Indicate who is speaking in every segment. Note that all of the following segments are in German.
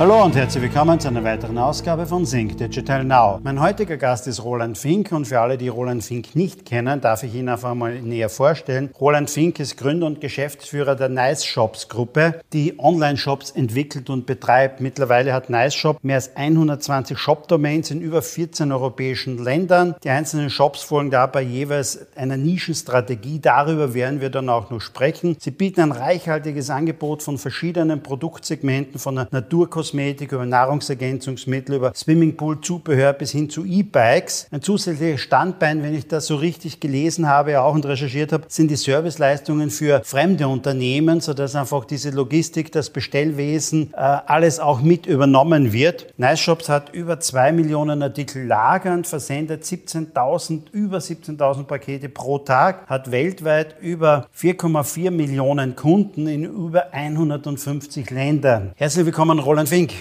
Speaker 1: Hallo und herzlich willkommen zu einer weiteren Ausgabe von Sync Digital Now. Mein heutiger Gast ist Roland Fink und für alle, die Roland Fink nicht kennen, darf ich ihn einfach mal näher vorstellen. Roland Fink ist Gründer und Geschäftsführer der Nice Shops Gruppe, die Online-Shops entwickelt und betreibt. Mittlerweile hat Nice Shop mehr als 120 Shop-Domains in über 14 europäischen Ländern. Die einzelnen Shops folgen dabei jeweils einer Nischenstrategie. Darüber werden wir dann auch noch sprechen. Sie bieten ein reichhaltiges Angebot von verschiedenen Produktsegmenten, von der Naturkosmetik Kosmetik, über Nahrungsergänzungsmittel, über Swimmingpool, Zubehör bis hin zu E-Bikes. Ein zusätzliches Standbein, wenn ich das so richtig gelesen habe auch und recherchiert habe, sind die Serviceleistungen für fremde Unternehmen, sodass einfach diese Logistik, das Bestellwesen, äh, alles auch mit übernommen wird. Nice Shops hat über zwei Millionen Artikel lagernd, versendet 17.000, über 17.000 Pakete pro Tag, hat weltweit über 4,4 Millionen Kunden in über 150 Ländern. Herzlich willkommen, Roland Fink. Fink.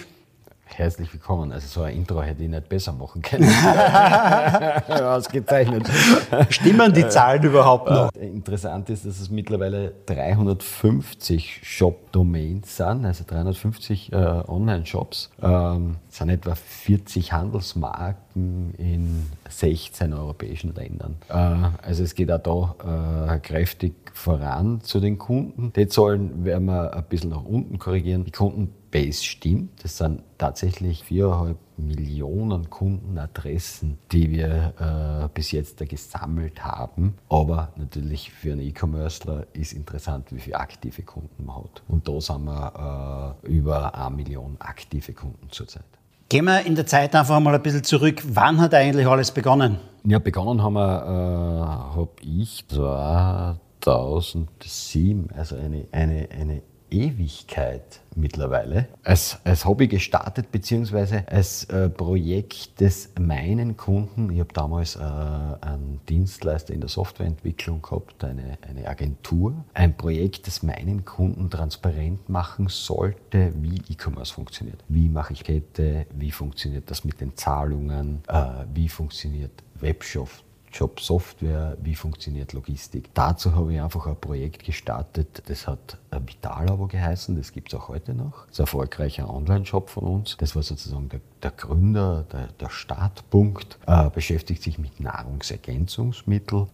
Speaker 2: Herzlich willkommen. Also so ein Intro hätte ich nicht besser machen können. Ausgezeichnet.
Speaker 1: Stimmen die Zahlen überhaupt noch?
Speaker 2: Äh, interessant ist, dass es mittlerweile 350 Shop-Domains sind, also 350 äh, Online-Shops. Ähm, es sind etwa 40 Handelsmarken in 16 europäischen Ländern. Äh, also es geht auch da äh, kräftig voran zu den Kunden. Die Zahlen werden wir ein bisschen nach unten korrigieren. Die Kunden Base stimmt. Das sind tatsächlich viereinhalb Millionen Kundenadressen, die wir äh, bis jetzt gesammelt haben. Aber natürlich für einen E-Commercer ist interessant, wie viele aktive Kunden man hat. Und da sind wir über eine Million aktive Kunden zurzeit.
Speaker 1: Gehen wir in der Zeit einfach mal ein bisschen zurück. Wann hat eigentlich alles begonnen?
Speaker 2: Ja, begonnen haben wir, äh, habe ich 2007, also eine, eine, eine Ewigkeit mittlerweile als, als Hobby gestartet, beziehungsweise als äh, Projekt des meinen Kunden. Ich habe damals äh, einen Dienstleister in der Softwareentwicklung gehabt, eine, eine Agentur. Ein Projekt, das meinen Kunden transparent machen sollte, wie E-Commerce funktioniert. Wie mache ich Kette, wie funktioniert das mit den Zahlungen, äh, wie funktioniert Webshop, Job Software, wie funktioniert Logistik. Dazu habe ich einfach ein Projekt gestartet, das hat Vitalabo geheißen, das gibt es auch heute noch. Das ist ein erfolgreicher Online-Shop von uns. Das war sozusagen der, der Gründer, der, der Startpunkt, äh, beschäftigt sich mit Nahrungsergänzungsmitteln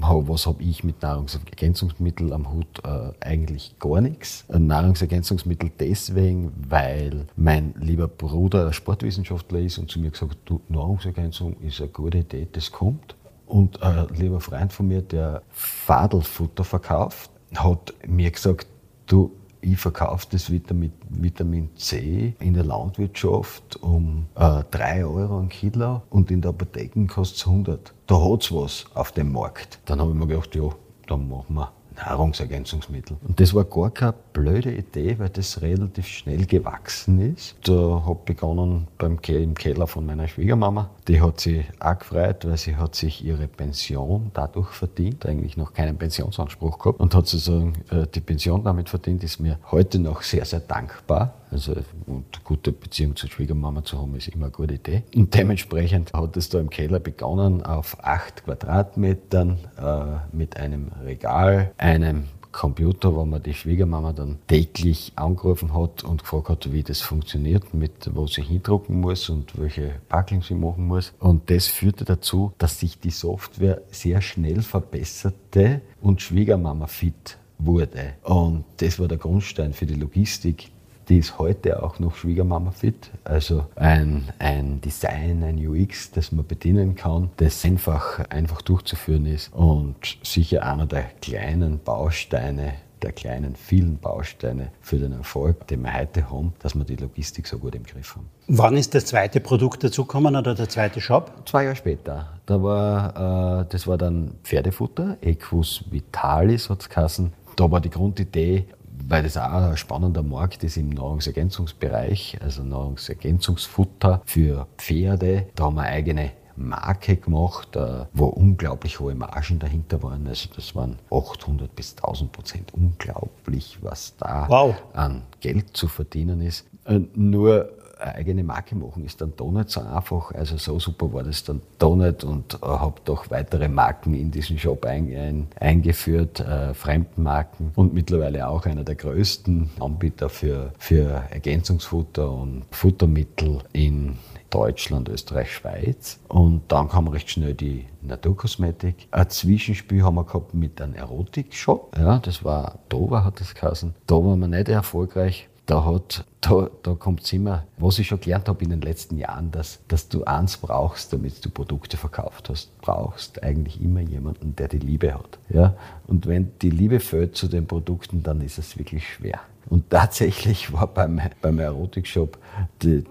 Speaker 2: was habe ich mit Nahrungsergänzungsmitteln am Hut? Äh, eigentlich gar nichts. Nahrungsergänzungsmittel deswegen, weil mein lieber Bruder Sportwissenschaftler ist und zu mir gesagt hat, Nahrungsergänzung ist eine gute Idee, das kommt. Und ein lieber Freund von mir, der Fadelfutter verkauft, hat mir gesagt, du, ich verkaufe das Vitamin, Vitamin C in der Landwirtschaft um äh, 3 Euro ein Kilo und in der Apotheke kostet es 100. Da hat es was auf dem Markt. Dann habe ich mir gedacht, ja, dann machen wir Nahrungsergänzungsmittel. Und das war gar keine blöde Idee, weil das relativ schnell gewachsen ist. Da habe begonnen beim im Keller von meiner Schwiegermama. Die hat sich auch gefreut, weil sie hat sich ihre Pension dadurch verdient, eigentlich noch keinen Pensionsanspruch gehabt und hat sozusagen äh, die Pension damit verdient, ist mir heute noch sehr, sehr dankbar. Also eine gute Beziehung zur Schwiegermama zu haben, ist immer eine gute Idee. Und dementsprechend hat es da im Keller begonnen auf acht Quadratmetern äh, mit einem Regal, einem Computer, wo man die Schwiegermama dann täglich angerufen hat und gefragt hat, wie das funktioniert, mit wo sie hindrucken muss und welche Packeln sie machen muss. Und das führte dazu, dass sich die Software sehr schnell verbesserte und Schwiegermama fit wurde. Und das war der Grundstein für die Logistik, die ist heute auch noch Schwiegermama fit. Also ein, ein Design, ein UX, das man bedienen kann, das einfach, einfach durchzuführen ist und sicher einer der kleinen Bausteine der kleinen, vielen Bausteine für den Erfolg, den wir heute haben, dass wir die Logistik so gut im Griff haben.
Speaker 1: Wann ist das zweite Produkt dazugekommen oder der zweite Shop?
Speaker 2: Zwei Jahre später. Da war, äh, das war dann Pferdefutter, Equus Vitalis hat es geheißen. Da war die Grundidee, weil das auch ein spannender Markt ist im Nahrungsergänzungsbereich, also Nahrungsergänzungsfutter für Pferde. Da haben wir eigene Marke gemacht, äh, wo unglaublich hohe Margen dahinter waren. Also das waren 800 bis 1000 Prozent. Unglaublich, was da wow. an Geld zu verdienen ist. Äh, nur eine eigene Marke machen ist dann da nicht so einfach. Also so super war das dann da nicht und äh, habe doch weitere Marken in diesen Shop ein, ein, eingeführt, äh, Fremdmarken und mittlerweile auch einer der größten Anbieter für, für Ergänzungsfutter und Futtermittel in Deutschland, Österreich, Schweiz. Und dann kam recht schnell die Naturkosmetik. Ein Zwischenspiel haben wir gehabt mit einem Erotik-Shop. Ja, das war Dover, hat das geheißen. Da waren wir nicht erfolgreich da, hat, da, da kommt es immer, was ich schon gelernt habe in den letzten Jahren, dass, dass du eins brauchst, damit du Produkte verkauft hast, brauchst eigentlich immer jemanden, der die Liebe hat. Ja? Und wenn die Liebe fehlt zu den Produkten, dann ist es wirklich schwer. Und tatsächlich war beim, beim Erotikshop die,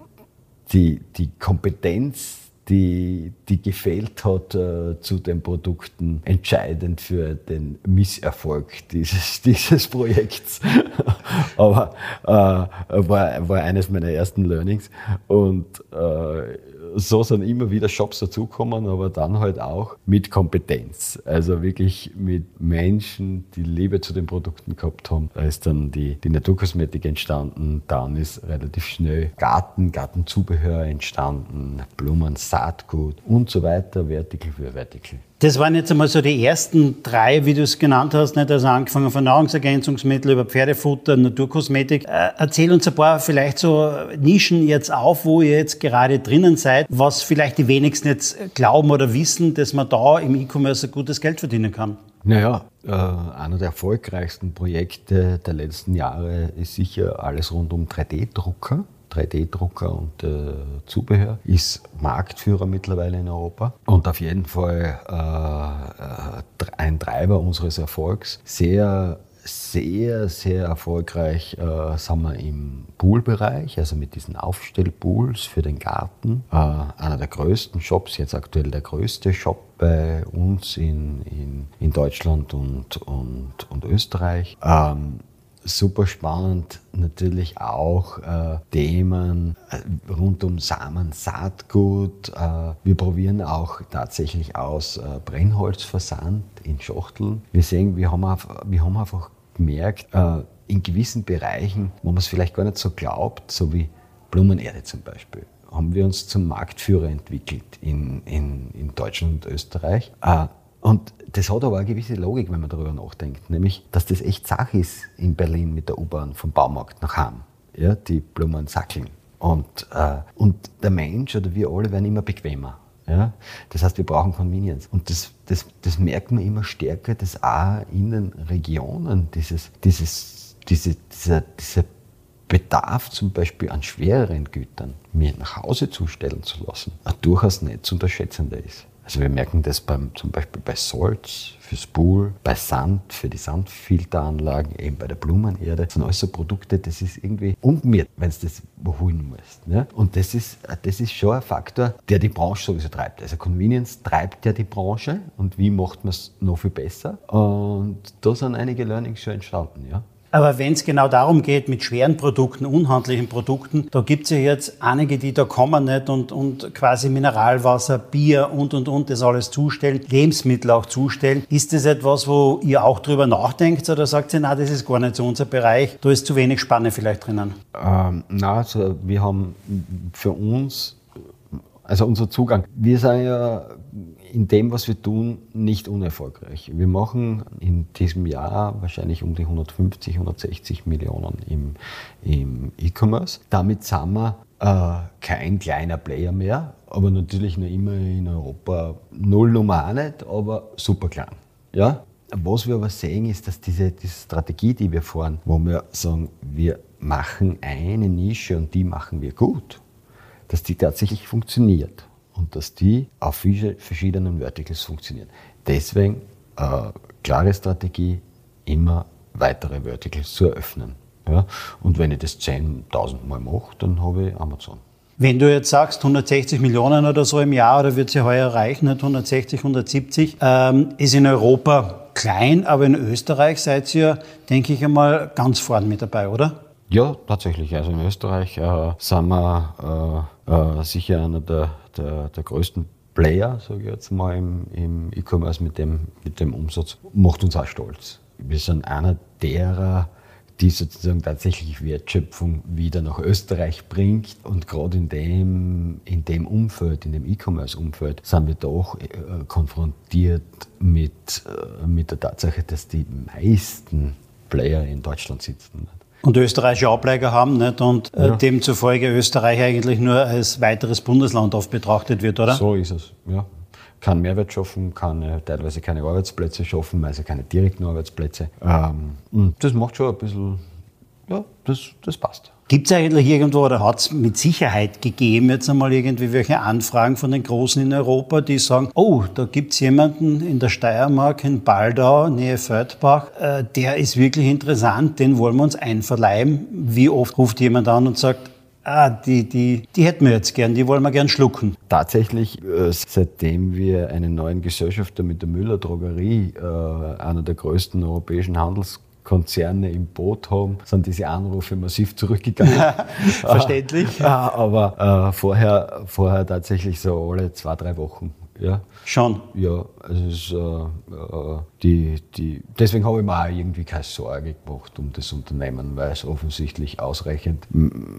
Speaker 2: die, die Kompetenz die, die gefehlt hat äh, zu den Produkten, entscheidend für den Misserfolg dieses, dieses Projekts. Aber äh, war, war eines meiner ersten Learnings. Und äh, so sind immer wieder Shops dazukommen, aber dann halt auch mit Kompetenz. Also wirklich mit Menschen, die Liebe zu den Produkten gehabt haben. Da ist dann die, die Naturkosmetik entstanden, dann ist relativ schnell Garten, Gartenzubehör entstanden, Blumen, Saatgut und so weiter, Vertical für Vertical.
Speaker 1: Das waren jetzt einmal so die ersten drei, wie du es genannt hast, nicht? also angefangen von Nahrungsergänzungsmittel über Pferdefutter, Naturkosmetik. Äh, erzähl uns ein paar vielleicht so Nischen jetzt auf, wo ihr jetzt gerade drinnen seid, was vielleicht die wenigsten jetzt glauben oder wissen, dass man da im E-Commerce gutes Geld verdienen kann.
Speaker 2: Naja, äh, einer der erfolgreichsten Projekte der letzten Jahre ist sicher alles rund um 3D-Drucker. 3D-Drucker und äh, Zubehör, ist Marktführer mittlerweile in Europa und auf jeden Fall äh, äh ein Treiber unseres Erfolgs. Sehr sehr, sehr erfolgreich äh, sind wir im Poolbereich, also mit diesen Aufstellpools für den Garten. Äh, einer der größten Shops, jetzt aktuell der größte Shop bei uns in, in, in Deutschland und, und, und Österreich. Ähm, super spannend natürlich auch äh, Themen äh, rund um Samen, Saatgut. Äh, wir probieren auch tatsächlich aus äh, Brennholzversand in Schachteln. Wir sehen, wir haben, auf, wir haben einfach gemerkt, äh, in gewissen Bereichen, wo man es vielleicht gar nicht so glaubt, so wie Blumenerde zum Beispiel, haben wir uns zum Marktführer entwickelt in, in, in Deutschland und Österreich. Äh, und das hat aber eine gewisse Logik, wenn man darüber nachdenkt, nämlich, dass das echt Sache ist in Berlin mit der U-Bahn vom Baumarkt nach Hamm, ja, die Blumen sackeln. Und, äh, und der Mensch oder wir alle werden immer bequemer. Ja? Das heißt, wir brauchen Convenience. Und das, das, das merkt man immer stärker, dass auch in den Regionen dieses, dieses, diese, dieser, dieser Bedarf zum Beispiel an schwereren Gütern mir nach Hause zustellen zu lassen, durchaus nicht zu unterschätzender ist. Also wir merken das beim, zum Beispiel bei Salz fürs Pool, bei Sand für die Sandfilteranlagen, eben bei der Blumenerde. Das sind alles so Produkte, das ist irgendwie umgekehrt, wenn du das holen musst. Ne? Und das ist, das ist schon ein Faktor, der die Branche sowieso treibt. Also Convenience treibt ja die Branche und wie macht man es noch viel besser? Und da sind einige Learnings schon entstanden. Ja?
Speaker 1: Aber wenn es genau darum geht, mit schweren Produkten, unhandlichen Produkten, da gibt es ja jetzt einige, die da kommen nicht und, und quasi Mineralwasser, Bier und, und, und das alles zustellen, Lebensmittel auch zustellen. Ist das etwas, wo ihr auch drüber nachdenkt oder sagt ihr, na, das ist gar nicht so unser Bereich, da ist zu wenig Spanne vielleicht drinnen?
Speaker 2: Ähm, na, also wir haben für uns, also unser Zugang, wir sind ja in dem, was wir tun, nicht unerfolgreich. Wir machen in diesem Jahr wahrscheinlich um die 150, 160 Millionen im, im E-Commerce. Damit sind wir äh, kein kleiner Player mehr, aber natürlich noch immer in Europa null Nummer auch nicht, aber super klein. Ja? Was wir aber sehen, ist, dass diese, diese Strategie, die wir fahren, wo wir sagen, wir machen eine Nische und die machen wir gut, dass die tatsächlich funktioniert und dass die auf verschiedenen Verticals funktionieren. Deswegen äh, klare Strategie, immer weitere Verticals zu eröffnen. Ja? Und wenn ich das 10.000 Mal mache, dann habe ich Amazon.
Speaker 1: Wenn du jetzt sagst 160 Millionen oder so im Jahr oder wird sie heuer erreichen, 160, 170, ähm, ist in Europa klein, aber in Österreich seid ihr, denke ich einmal, ganz vorne mit dabei, oder?
Speaker 2: Ja, tatsächlich. Also in Österreich äh, sind wir äh, äh, sicher einer der, der, der größten Player, sage ich jetzt mal, im, im E-Commerce mit dem, mit dem Umsatz, macht uns auch stolz. Wir sind einer derer, die sozusagen tatsächlich Wertschöpfung wieder nach Österreich bringt. Und gerade in dem, in dem Umfeld, in dem E-Commerce-Umfeld, sind wir doch äh, konfrontiert mit, äh, mit der Tatsache, dass die meisten Player in Deutschland sitzen.
Speaker 1: Und österreichische Ableger haben nicht? und äh, ja. demzufolge Österreich eigentlich nur als weiteres Bundesland oft betrachtet wird, oder?
Speaker 2: So ist es, ja. Kann Mehrwert schaffen, kann äh, teilweise keine Arbeitsplätze schaffen, meistens keine direkten Arbeitsplätze. Ähm, das macht schon ein bisschen, ja, das, das passt.
Speaker 1: Gibt es eigentlich irgendwo oder hat es mit Sicherheit gegeben jetzt einmal irgendwie welche Anfragen von den Großen in Europa, die sagen, oh, da gibt es jemanden in der Steiermark, in Baldau, Nähe Földbach, äh, der ist wirklich interessant, den wollen wir uns einverleiben. Wie oft ruft jemand an und sagt, ah, die, die, die hätten wir jetzt gern, die wollen wir gern schlucken.
Speaker 2: Tatsächlich, äh, seitdem wir einen neuen Gesellschafter mit der Müller Drogerie, äh, einer der größten europäischen Handels Konzerne im Boot haben, sind diese Anrufe massiv zurückgegangen.
Speaker 1: Verständlich.
Speaker 2: Aber äh, vorher, vorher tatsächlich so alle zwei, drei Wochen. Ja.
Speaker 1: Schon?
Speaker 2: Ja, also ist, äh, äh, die, die, deswegen habe ich mir auch irgendwie keine Sorge gemacht um das Unternehmen, weil es offensichtlich ausreichend,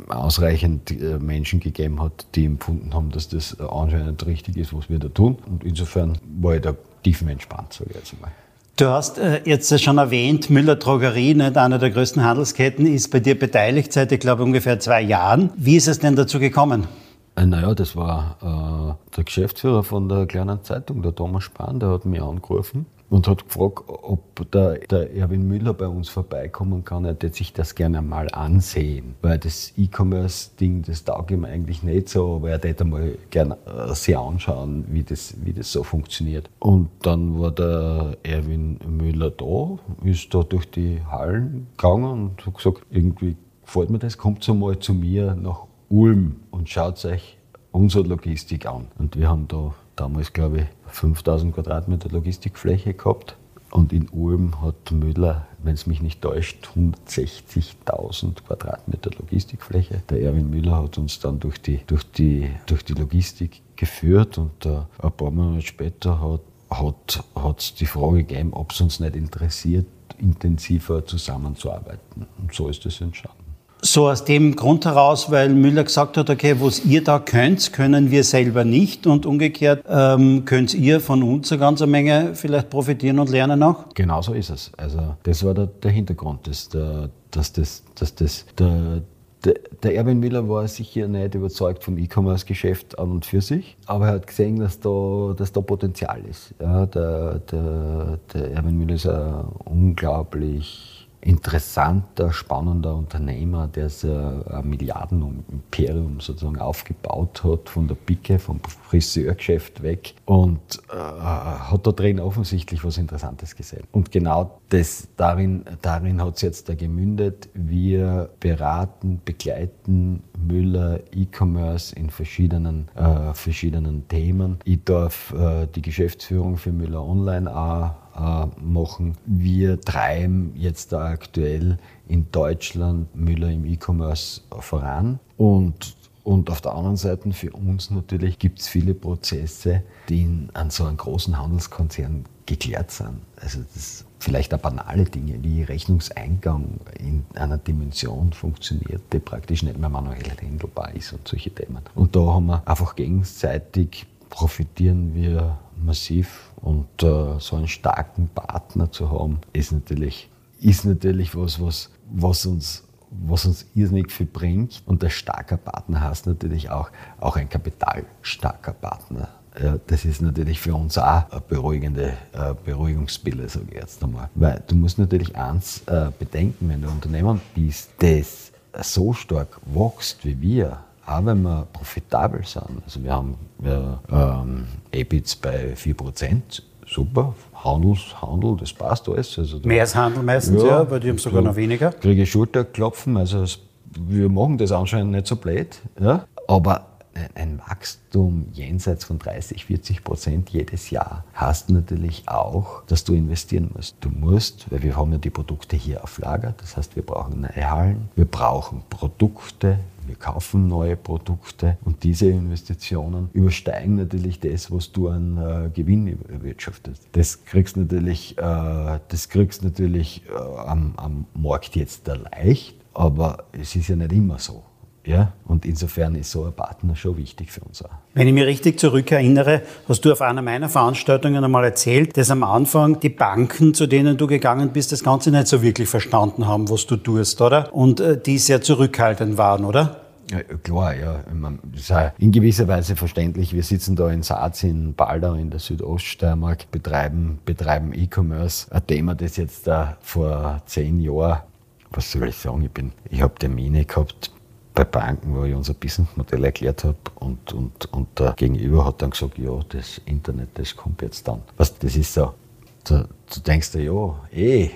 Speaker 2: ausreichend äh, Menschen gegeben hat, die empfunden haben, dass das anscheinend richtig ist, was wir da tun. Und insofern war ich da tiefenentspannt, sage ich jetzt mal.
Speaker 1: Du hast äh, jetzt schon erwähnt, Müller Drogerie, nicht einer der größten Handelsketten, ist bei dir beteiligt seit, ich glaube, ungefähr zwei Jahren. Wie ist es denn dazu gekommen?
Speaker 2: Äh, naja, das war äh, der Geschäftsführer von der kleinen Zeitung, der Thomas Spahn, der hat mich angerufen und hat gefragt, ob der, der Erwin Müller bei uns vorbeikommen kann. Er hätte sich das gerne mal ansehen, weil das E-Commerce-Ding, das taugt ihm eigentlich nicht so, aber er hätte mal gerne äh, sich anschauen, wie das, wie das so funktioniert. Und dann war der Erwin Müller da, ist da durch die Hallen gegangen und hat gesagt, irgendwie gefällt mir das, kommt so mal zu mir nach Ulm und schaut euch unsere Logistik an. Und wir haben da damals, glaube ich, 5000 Quadratmeter Logistikfläche gehabt. Und in Ulm hat Müller, wenn es mich nicht täuscht, 160.000 Quadratmeter Logistikfläche. Der Erwin Müller hat uns dann durch die, durch die, durch die Logistik geführt und äh, ein paar Monate später hat hat es die Frage gegeben, ob es uns nicht interessiert, intensiver zusammenzuarbeiten. Und so ist es entstanden.
Speaker 1: So aus dem Grund heraus, weil Müller gesagt hat, okay, was ihr da könnt, können wir selber nicht und umgekehrt ähm, könnt ihr von uns eine ganze Menge vielleicht profitieren und lernen auch?
Speaker 2: Genau so ist es. Also das war der, der Hintergrund, dass, der, dass das, dass das der, der, Erwin Müller war sicher nicht überzeugt vom E-Commerce-Geschäft an und für sich, aber er hat gesehen, dass da, dass da Potenzial ist. Ja, der, der, der Erwin Müller ist ein unglaublich interessanter, spannender Unternehmer, der ein Milliardenimperium sozusagen aufgebaut hat, von der Picke, vom Friseurgeschäft weg und äh, hat da drin offensichtlich was Interessantes gesehen. Und genau das, darin, darin hat es jetzt da gemündet. Wir beraten, begleiten Müller E-Commerce in verschiedenen, äh, verschiedenen Themen. Ich darf äh, die Geschäftsführung für Müller Online auch machen. Wir treiben jetzt da aktuell in Deutschland Müller im E-Commerce voran und und auf der anderen Seite für uns natürlich gibt es viele Prozesse, die in, an so einem großen Handelskonzern geklärt sind. Also das vielleicht auch banale Dinge wie Rechnungseingang in einer Dimension funktioniert, die praktisch nicht mehr manuell handelbar ist und solche Themen. Und da haben wir einfach gegenseitig profitieren wir massiv und äh, so einen starken Partner zu haben, ist natürlich, ist natürlich was, was, was uns was uns irrsinnig viel bringt. Und der starker Partner heißt natürlich auch, auch ein kapitalstarker Partner. Das ist natürlich für uns auch eine beruhigende äh, Beruhigungsbilder, sage ich jetzt einmal. Weil du musst natürlich eins äh, bedenken, wenn du Unternehmen bist, das so stark wächst wie wir, auch wenn wir profitabel sind. Also wir haben ähm, EBITs bei 4%, super. Handels, Handel, das passt alles.
Speaker 1: Also da, Mehr als Handel meistens, ja, ja weil die haben sogar noch weniger.
Speaker 2: Kriege Schulterklopfen, also wir machen das anscheinend nicht so blöd. Ja? Aber ein Wachstum jenseits von 30, 40 Prozent jedes Jahr hast natürlich auch, dass du investieren musst. Du musst, weil wir haben ja die Produkte hier auf Lager, das heißt, wir brauchen neue Hallen, wir brauchen Produkte, wir kaufen neue Produkte und diese Investitionen übersteigen natürlich das, was du an äh, Gewinn erwirtschaftest. Das kriegst natürlich, äh, das kriegst natürlich äh, am, am Markt jetzt leicht, aber es ist ja nicht immer so. Ja, und insofern ist so ein Partner schon wichtig für uns auch.
Speaker 1: Wenn ich mich richtig zurückerinnere, hast du auf einer meiner Veranstaltungen einmal erzählt, dass am Anfang die Banken, zu denen du gegangen bist, das Ganze nicht so wirklich verstanden haben, was du tust, oder? Und äh, die sehr zurückhaltend waren, oder?
Speaker 2: Ja, klar, ja. Das ist auch in gewisser Weise verständlich. Wir sitzen da in Saaz in Baldau in der Südoststeiermark, betreiben, betreiben E-Commerce. Ein Thema, das jetzt da vor zehn Jahren, was soll ich sagen, ich, bin, ich habe Termine gehabt bei Banken, wo ich unser Businessmodell erklärt habe und, und, und der Gegenüber hat dann gesagt, ja, das Internet, das kommt jetzt dann. Was, das ist so, du, du denkst dir, ja, eh.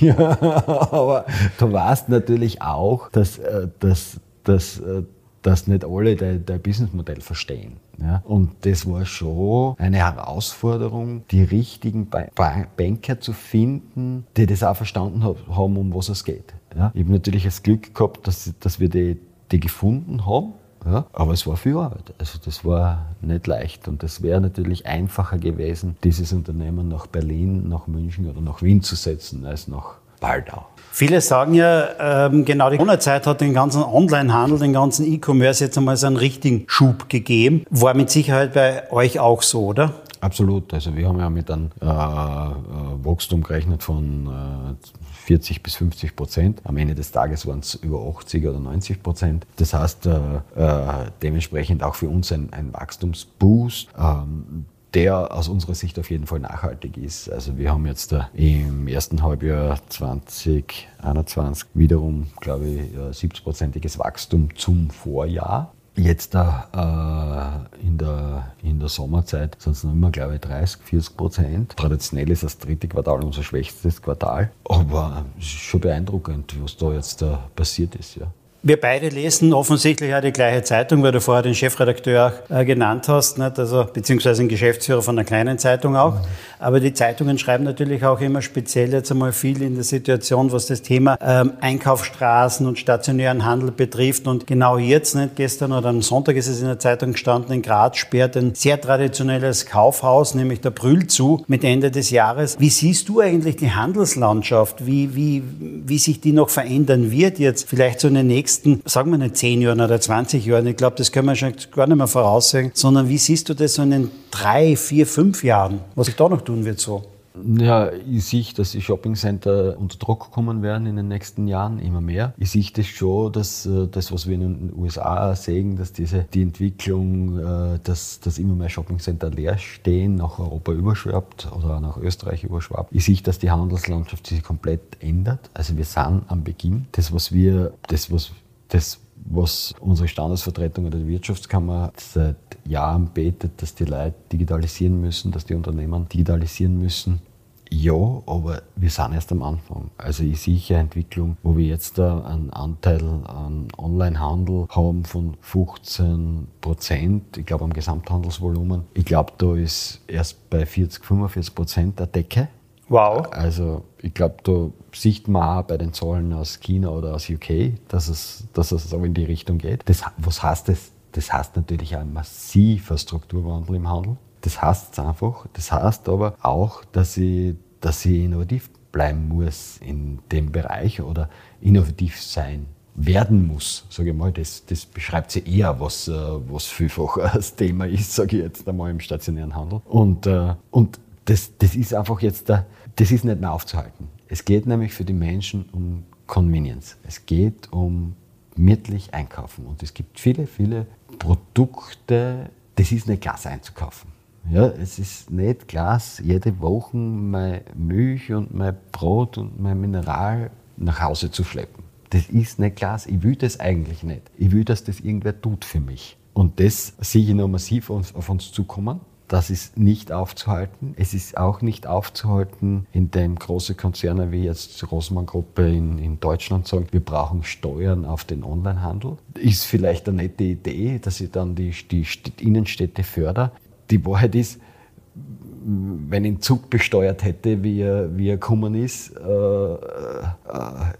Speaker 2: aber du weißt natürlich auch, dass, äh, dass, dass, äh, dass nicht alle dein, dein Businessmodell verstehen. Ja? Und das war schon eine Herausforderung, die richtigen Banker zu finden, die das auch verstanden haben, um was es geht. Ja? Ich habe natürlich das Glück gehabt, dass, dass wir die die gefunden haben. Ja, aber es war viel Arbeit. Also das war nicht leicht. Und es wäre natürlich einfacher gewesen, dieses Unternehmen nach Berlin, nach München oder nach Wien zu setzen, als nach Baldau.
Speaker 1: Viele sagen ja, ähm, genau die Corona-Zeit hat den ganzen Online-Handel, den ganzen E-Commerce jetzt einmal so einen richtigen Schub gegeben. War mit Sicherheit bei euch auch so, oder?
Speaker 2: Absolut. Also wir haben ja mit einem äh, äh Wachstum gerechnet von äh, 40 bis 50 Prozent. Am Ende des Tages waren es über 80 oder 90 Prozent. Das heißt, äh, äh, dementsprechend auch für uns ein, ein Wachstumsboost. Ähm, der aus unserer Sicht auf jeden Fall nachhaltig ist. Also wir haben jetzt äh, im ersten Halbjahr 2021 wiederum, glaube ich, 70-prozentiges Wachstum zum Vorjahr. Jetzt äh, in, der, in der Sommerzeit sind es noch immer, glaube ich, 30, 40 Prozent. Traditionell ist das dritte Quartal unser schwächstes Quartal. Aber es ist schon beeindruckend, was da jetzt da passiert ist. Ja.
Speaker 1: Wir beide lesen offensichtlich auch die gleiche Zeitung, weil du vorher den Chefredakteur auch äh, genannt hast, nicht? Also, beziehungsweise den Geschäftsführer von einer kleinen Zeitung auch. Mhm. Aber die Zeitungen schreiben natürlich auch immer speziell jetzt einmal viel in der Situation, was das Thema ähm, Einkaufsstraßen und stationären Handel betrifft. Und genau jetzt, nicht gestern oder am Sonntag ist es in der Zeitung gestanden, in Graz sperrt ein sehr traditionelles Kaufhaus, nämlich der Brühl zu, mit Ende des Jahres. Wie siehst du eigentlich die Handelslandschaft? Wie, wie, wie sich die noch verändern wird jetzt vielleicht so in den nächsten nächsten, sagen wir nicht 10 Jahren oder 20 Jahren, ich glaube, das können wir schon gar nicht mehr voraussehen, sondern wie siehst du das so in den drei, vier, fünf Jahren, was sich da noch tun wird so?
Speaker 2: Ja, ich sehe, dass die Shoppingcenter unter Druck kommen werden in den nächsten Jahren, immer mehr. Ich sehe das schon, dass äh, das, was wir in den USA sehen, dass diese, die Entwicklung, äh, dass, dass immer mehr Shoppingcenter leer stehen, nach Europa überschwappt oder nach Österreich überschwappt. Ich sehe, dass die Handelslandschaft sich komplett ändert. Also wir sind am Beginn. Das, was wir, das, was das, was unsere Standesvertretung oder die Wirtschaftskammer seit Jahren betet, dass die Leute digitalisieren müssen, dass die Unternehmen digitalisieren müssen. Ja, aber wir sind erst am Anfang. Also ich sehe eine Entwicklung, wo wir jetzt einen Anteil an Onlinehandel haben von 15 Prozent, ich glaube am Gesamthandelsvolumen. Ich glaube, da ist erst bei 40, 45 Prozent der Decke.
Speaker 1: Wow.
Speaker 2: Also ich glaube, da sieht man auch bei den Zahlen aus China oder aus UK, dass es, dass es so in die Richtung geht. Das, was heißt das? Das heißt natürlich ein massiver Strukturwandel im Handel. Das heißt einfach. Das heißt aber auch, dass ich, dass ich innovativ bleiben muss in dem Bereich oder innovativ sein werden muss, sage ich mal, das, das beschreibt sie eher, was, äh, was vielfach das Thema ist, sage ich jetzt einmal im stationären Handel. Und, äh, und das, das ist einfach jetzt, der, das ist nicht mehr aufzuhalten. Es geht nämlich für die Menschen um Convenience. Es geht um mittlich einkaufen. Und es gibt viele, viele Produkte, das ist nicht Glas einzukaufen. Ja, es ist nicht Glas, jede Woche mein Milch und mein Brot und mein Mineral nach Hause zu schleppen. Das ist nicht Glas. Ich will das eigentlich nicht. Ich will, dass das irgendwer tut für mich. Und das sehe ich noch massiv auf uns zukommen das ist nicht aufzuhalten. Es ist auch nicht aufzuhalten, indem große Konzerne wie jetzt die Rossmann-Gruppe in, in Deutschland sagen, wir brauchen Steuern auf den Onlinehandel. Ist vielleicht eine nette Idee, dass ich dann die, die Innenstädte fördere. Die Wahrheit ist, wenn ich einen Zug besteuert hätte, wie er, wie er gekommen ist, äh, äh,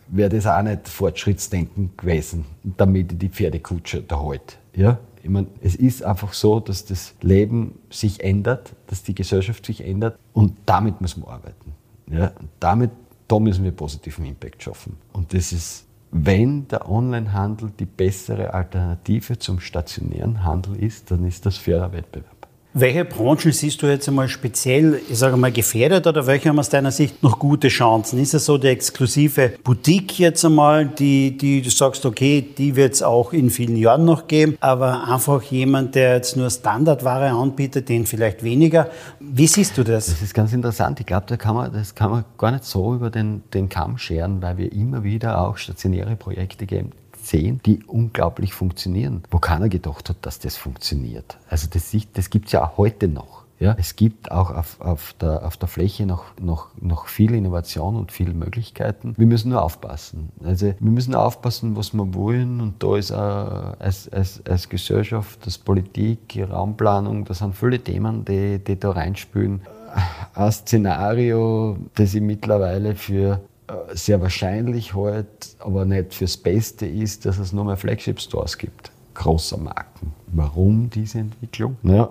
Speaker 2: wäre das auch nicht Fortschrittsdenken gewesen, damit ich die Pferdekutsche da halte. Ja? Ich meine, es ist einfach so, dass das Leben sich ändert, dass die Gesellschaft sich ändert und damit müssen wir arbeiten. Ja? damit, da müssen wir positiven Impact schaffen. Und das ist, wenn der Onlinehandel die bessere Alternative zum stationären Handel ist, dann ist das fairer Wettbewerb.
Speaker 1: Welche Branchen siehst du jetzt einmal speziell, ich sage mal, gefährdet oder welche haben aus deiner Sicht noch gute Chancen? Ist es so die exklusive Boutique jetzt einmal, die, die du sagst, okay, die wird es auch in vielen Jahren noch geben, aber einfach jemand, der jetzt nur Standardware anbietet, den vielleicht weniger. Wie siehst du das?
Speaker 2: Das ist ganz interessant. Ich glaube, da kann man, das kann man gar nicht so über den, den Kamm scheren, weil wir immer wieder auch stationäre Projekte geben sehen, die unglaublich funktionieren, wo keiner gedacht hat, dass das funktioniert. Also das, das gibt es ja auch heute noch. Ja, es gibt auch auf, auf, der, auf der Fläche noch, noch, noch viel Innovation und viele Möglichkeiten. Wir müssen nur aufpassen. Also wir müssen aufpassen, was wir wollen. Und da ist auch als, als, als Gesellschaft, als Politik, Raumplanung, da sind viele Themen, die, die da reinspülen. Ein Szenario, das ich mittlerweile für sehr wahrscheinlich halt, aber nicht fürs Beste ist, dass es nur mehr Flagship-Stores gibt, großer Marken. Warum diese Entwicklung? Naja,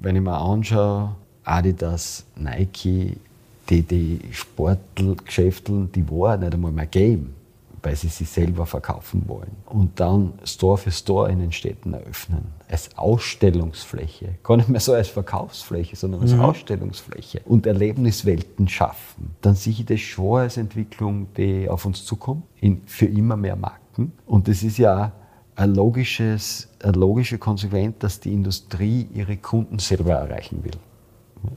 Speaker 2: wenn ich mir anschaue, Adidas, Nike, die, die Sportgeschäfte, die war nicht einmal mehr geben weil sie sich selber verkaufen wollen. Und dann Store für Store in den Städten eröffnen. Als Ausstellungsfläche. Gar nicht mehr so als Verkaufsfläche, sondern als mhm. Ausstellungsfläche. Und Erlebniswelten schaffen. Dann sehe ich das schon als Entwicklung, die auf uns zukommt, in, für immer mehr Marken. Und das ist ja ein logisches, eine logische Konsequenz, dass die Industrie ihre Kunden selber erreichen will.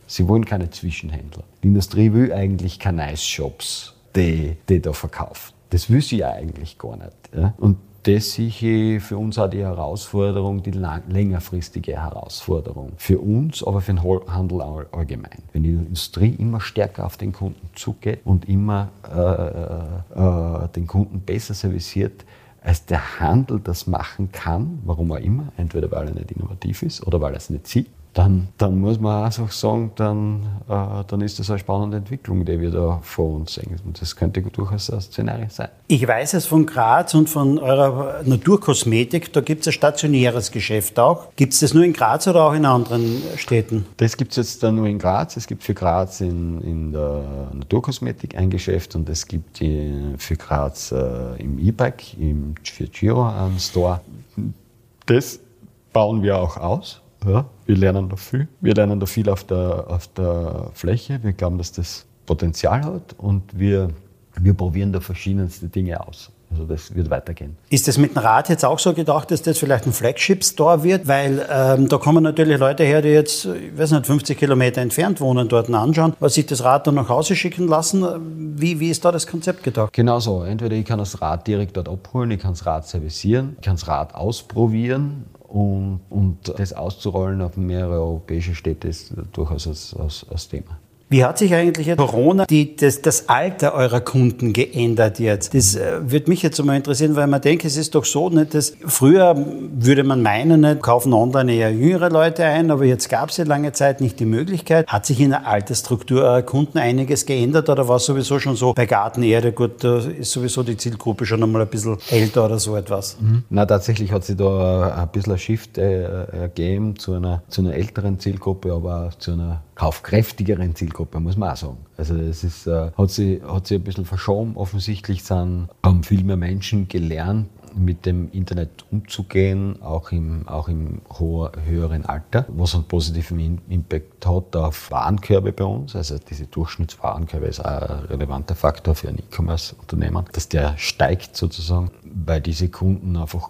Speaker 2: Sie wollen keine Zwischenhändler. Die Industrie will eigentlich keine Nice-Shops, die, die da verkauft. Das will sie ja eigentlich gar nicht. Ja? Und das ich für uns auch die Herausforderung, die längerfristige Herausforderung. Für uns, aber für den Handel allgemein. Wenn die Industrie immer stärker auf den Kunden zugeht und immer äh, äh, den Kunden besser serviciert, als der Handel das machen kann, warum auch immer, entweder weil er nicht innovativ ist oder weil er es nicht sieht, dann, dann muss man einfach sagen, dann, äh, dann ist das eine spannende Entwicklung, die wir da vor uns sehen. Und das könnte durchaus ein Szenario sein.
Speaker 1: Ich weiß es von Graz und von eurer Naturkosmetik, da gibt es ein stationäres Geschäft auch. Gibt es das nur in Graz oder auch in anderen Städten?
Speaker 2: Das gibt es jetzt dann nur in Graz. Es gibt für Graz in, in der Naturkosmetik ein Geschäft und es gibt für Graz äh, im E-Bike, für Giro einen Store. Das bauen wir auch aus. Ja, wir lernen da viel. Wir lernen da viel auf der, auf der Fläche. Wir glauben, dass das Potenzial hat und wir, wir probieren da verschiedenste Dinge aus. Also das wird weitergehen.
Speaker 1: Ist das mit dem Rad jetzt auch so gedacht, dass das vielleicht ein Flagship-Store wird? Weil ähm, da kommen natürlich Leute her, die jetzt, ich weiß nicht, 50 Kilometer entfernt wohnen, dort anschauen, was sich das Rad dann nach Hause schicken lassen. Wie, wie ist da das Konzept gedacht?
Speaker 2: Genau so. Entweder ich kann das Rad direkt dort abholen, ich kann das Rad servicieren, ich kann das Rad ausprobieren und, und das auszurollen auf mehrere europäische Städte ist durchaus ein Thema.
Speaker 1: Wie hat sich eigentlich Corona die, das, das, Alter eurer Kunden geändert jetzt? Das äh, würde mich jetzt mal interessieren, weil man denkt, es ist doch so, nicht, dass früher würde man meinen, nicht, kaufen online eher jüngere Leute ein, aber jetzt gab es ja lange Zeit nicht die Möglichkeit. Hat sich in der Altersstruktur eurer Kunden einiges geändert oder war es sowieso schon so bei Gartenerde, gut, da ist sowieso die Zielgruppe schon einmal ein bisschen älter oder so etwas?
Speaker 2: Mhm. Na, tatsächlich hat sich da ein bisschen ein Shift äh, ergeben zu einer, zu einer älteren Zielgruppe, aber auch zu einer kaufkräftigeren Zielgruppe, muss man auch sagen. Also es ist, äh, hat, sich, hat sich ein bisschen verschoben. Offensichtlich sind, haben viel mehr Menschen gelernt, mit dem Internet umzugehen, auch im, auch im hoher, höheren Alter, was einen positiven Impact hat auf Warenkörbe bei uns. Also diese Durchschnittswarenkörbe ist auch ein relevanter Faktor für ein E-Commerce-Unternehmen, dass der steigt sozusagen, weil diese Kunden einfach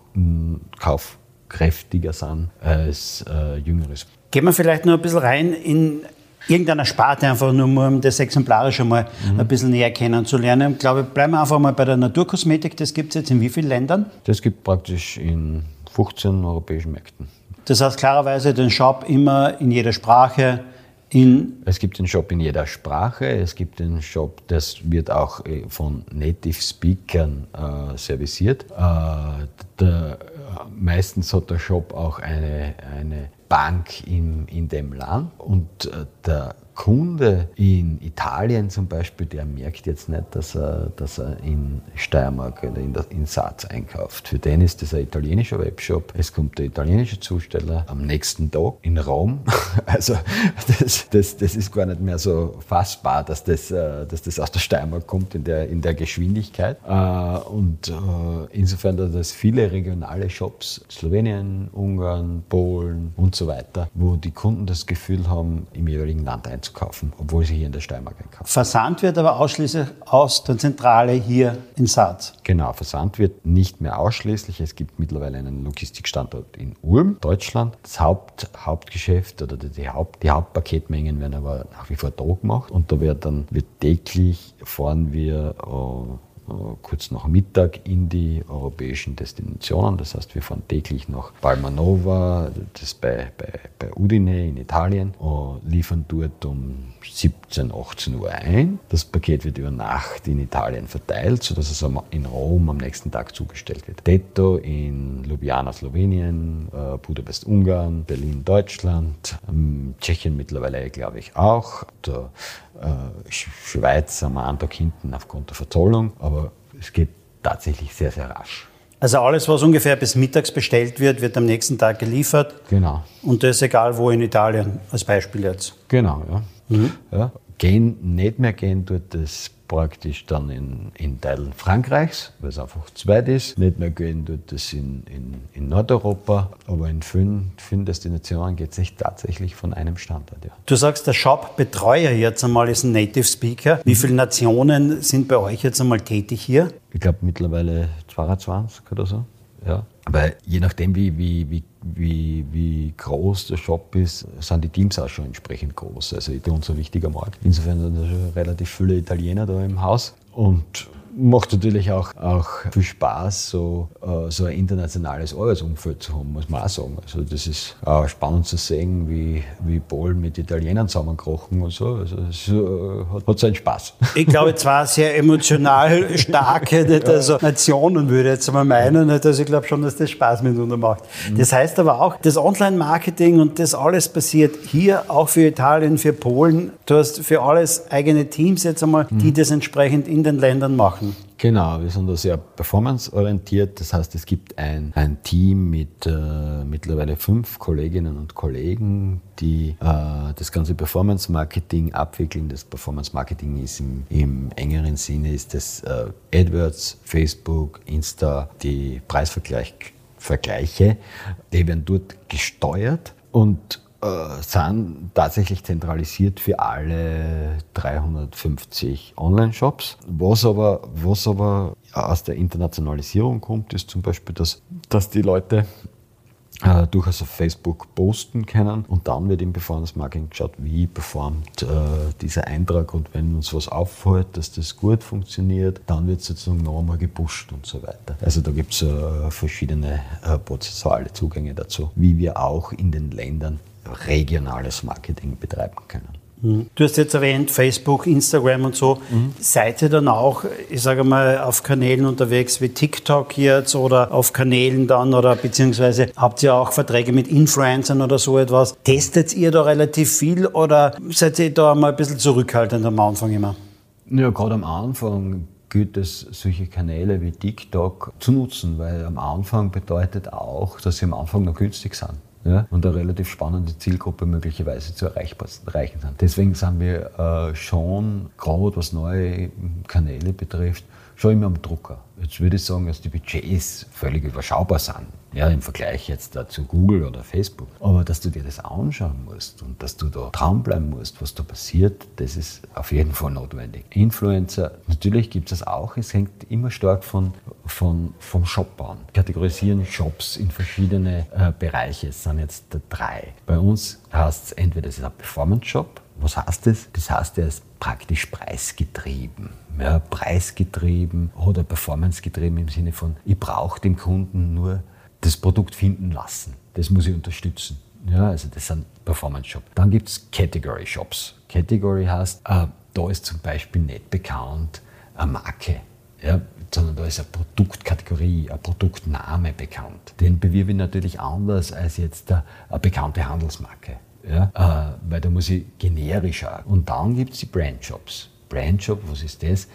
Speaker 2: kaufkräftiger sind als äh, jüngeres.
Speaker 1: Gehen wir vielleicht noch ein bisschen rein in irgendeiner Sparte einfach nur, um das exemplarisch einmal mhm. ein bisschen näher kennenzulernen. Ich glaube, bleiben wir einfach mal bei der Naturkosmetik. Das gibt es jetzt in wie vielen Ländern?
Speaker 2: Das gibt praktisch in 15 europäischen Märkten.
Speaker 1: Das heißt klarerweise den Shop immer in jeder Sprache. In
Speaker 2: es gibt den Shop in jeder Sprache, es gibt den Shop, das wird auch äh, von Native Speakern äh, serviciert. Äh, der, meistens hat der Shop auch eine, eine Bank in, in dem Land und äh, der Kunde in Italien zum Beispiel, der merkt jetzt nicht, dass er, dass er in Steiermark oder in, der, in Satz einkauft. Für den ist das ein italienischer Webshop. Es kommt der italienische Zusteller am nächsten Tag in Rom. Also das, das, das ist gar nicht mehr so fassbar, dass das, äh, dass das aus der Steiermark kommt in der, in der Geschwindigkeit. Äh, und insofern dass viele regionale Shops, Slowenien, Ungarn, Polen und so weiter, wo die Kunden das Gefühl haben, im jeweiligen Land einzukaufen obwohl sie hier in der Steiermark einkaufen.
Speaker 1: Versand wird aber ausschließlich aus der Zentrale hier in Saaz.
Speaker 2: Genau, Versand wird nicht mehr ausschließlich. Es gibt mittlerweile einen Logistikstandort in Ulm, Deutschland. Das Haupt, Hauptgeschäft oder die, Haupt, die Hauptpaketmengen werden aber nach wie vor da gemacht. Und da wird dann wird täglich fahren wir äh, kurz nach Mittag in die europäischen Destinationen. Das heißt, wir fahren täglich nach Palmanova, das ist bei, bei, bei Udine in Italien, und liefern dort um 17, 18 Uhr ein. Das Paket wird über Nacht in Italien verteilt, sodass es in Rom am nächsten Tag zugestellt wird. Detto in Ljubljana, Slowenien, äh, Budapest, Ungarn, Berlin, Deutschland, ähm, Tschechien mittlerweile, glaube ich, auch. Der, äh, Schweiz am einen Tag hinten aufgrund der Verzollung, aber es geht tatsächlich sehr, sehr rasch.
Speaker 1: Also alles, was ungefähr bis mittags bestellt wird, wird am nächsten Tag geliefert.
Speaker 2: Genau.
Speaker 1: Und das egal wo in Italien, als Beispiel jetzt.
Speaker 2: Genau, ja. Mhm. ja. Gehen, nicht mehr gehen tut das praktisch dann in, in Teilen Frankreichs, weil es einfach zweit ist. Nicht mehr gehen tut das in, in, in Nordeuropa, aber in vielen, vielen Destinationen geht es nicht tatsächlich von einem Standort. Ja.
Speaker 1: Du sagst, der Shop-Betreuer jetzt einmal ist ein Native Speaker. Wie viele Nationen sind bei euch jetzt einmal tätig hier?
Speaker 2: Ich glaube mittlerweile 22 oder so. Ja. Weil je nachdem, wie, wie, wie, wie, wie groß der Shop ist, sind die Teams auch schon entsprechend groß. Also für uns ein wichtiger Markt. Insofern sind da schon relativ viele Italiener da im Haus. Und macht natürlich auch, auch viel Spaß, so, äh, so ein internationales Arbeitsumfeld zu haben, muss man auch sagen. Also das ist auch spannend zu sehen, wie, wie Polen mit Italienern zusammenkrochen und so. Also es äh, hat, hat seinen Spaß.
Speaker 1: Ich glaube, zwei sehr emotional starke nicht, also Nationen, würde ich jetzt mal meinen. Nicht? Also ich glaube schon, dass das Spaß miteinander macht. Mhm. Das heißt aber auch, das Online-Marketing und das alles passiert hier auch für Italien, für Polen. Du hast für alles eigene Teams jetzt einmal, die mhm. das entsprechend in den Ländern machen.
Speaker 2: Genau, wir sind da sehr performanceorientiert. Das heißt, es gibt ein, ein Team mit äh, mittlerweile fünf Kolleginnen und Kollegen, die äh, das ganze Performance-Marketing abwickeln. Das Performance-Marketing ist im, im, engeren Sinne ist das äh, AdWords, Facebook, Insta, die Preisvergleiche. Die werden dort gesteuert und sind tatsächlich zentralisiert für alle 350 Online-Shops. Was aber, was aber aus der Internationalisierung kommt, ist zum Beispiel, dass, dass die Leute äh, durchaus auf Facebook posten können und dann wird im Performance Marketing geschaut, wie performt äh, dieser Eintrag und wenn uns was auffällt, dass das gut funktioniert, dann wird sozusagen nochmal gepusht und so weiter. Also da gibt es äh, verschiedene äh, prozessuale Zugänge dazu, wie wir auch in den Ländern regionales Marketing betreiben können.
Speaker 1: Mhm. Du hast jetzt erwähnt, Facebook, Instagram und so. Mhm. Seid ihr dann auch, ich sage mal, auf Kanälen unterwegs wie TikTok jetzt oder auf Kanälen dann oder beziehungsweise habt ihr auch Verträge mit Influencern oder so etwas? Testet ihr da relativ viel oder seid ihr da mal ein bisschen zurückhaltend am Anfang immer?
Speaker 2: Ja, gerade am Anfang gilt es, solche Kanäle wie TikTok zu nutzen, weil am Anfang bedeutet auch, dass sie am Anfang noch günstig sind ja, und eine relativ spannende Zielgruppe möglicherweise zu erreichen sind. Deswegen sind wir äh, schon, gerade was neue Kanäle betrifft, schon immer am Drucker. Jetzt würde ich sagen, dass die Budgets völlig überschaubar sind, ja, im Vergleich jetzt zu Google oder Facebook. Aber dass du dir das anschauen musst und dass du da dranbleiben musst, was da passiert, das ist auf jeden Fall notwendig. Influencer, natürlich gibt es das auch, es hängt immer stark von, von, vom Shop an. Kategorisieren Shops in verschiedene äh, Bereiche, es sind jetzt drei. Bei uns heißt es entweder es ist ein Performance-Shop, was heißt das? Das heißt, er ist praktisch preisgetrieben. Ja, preisgetrieben oder performancegetrieben im Sinne von, ich brauche dem Kunden nur das Produkt finden lassen. Das muss ich unterstützen. Ja, also das sind Performance Shops. Dann gibt es Category Shops. Category heißt, äh, da ist zum Beispiel nicht bekannt eine Marke, ja, sondern da ist eine Produktkategorie, ein Produktname bekannt. Den bewirbe ich natürlich anders als jetzt eine, eine bekannte Handelsmarke. Ja, äh, weil da muss ich generisch auch. Und dann gibt es die Brandshops. Brandshop, was ist das?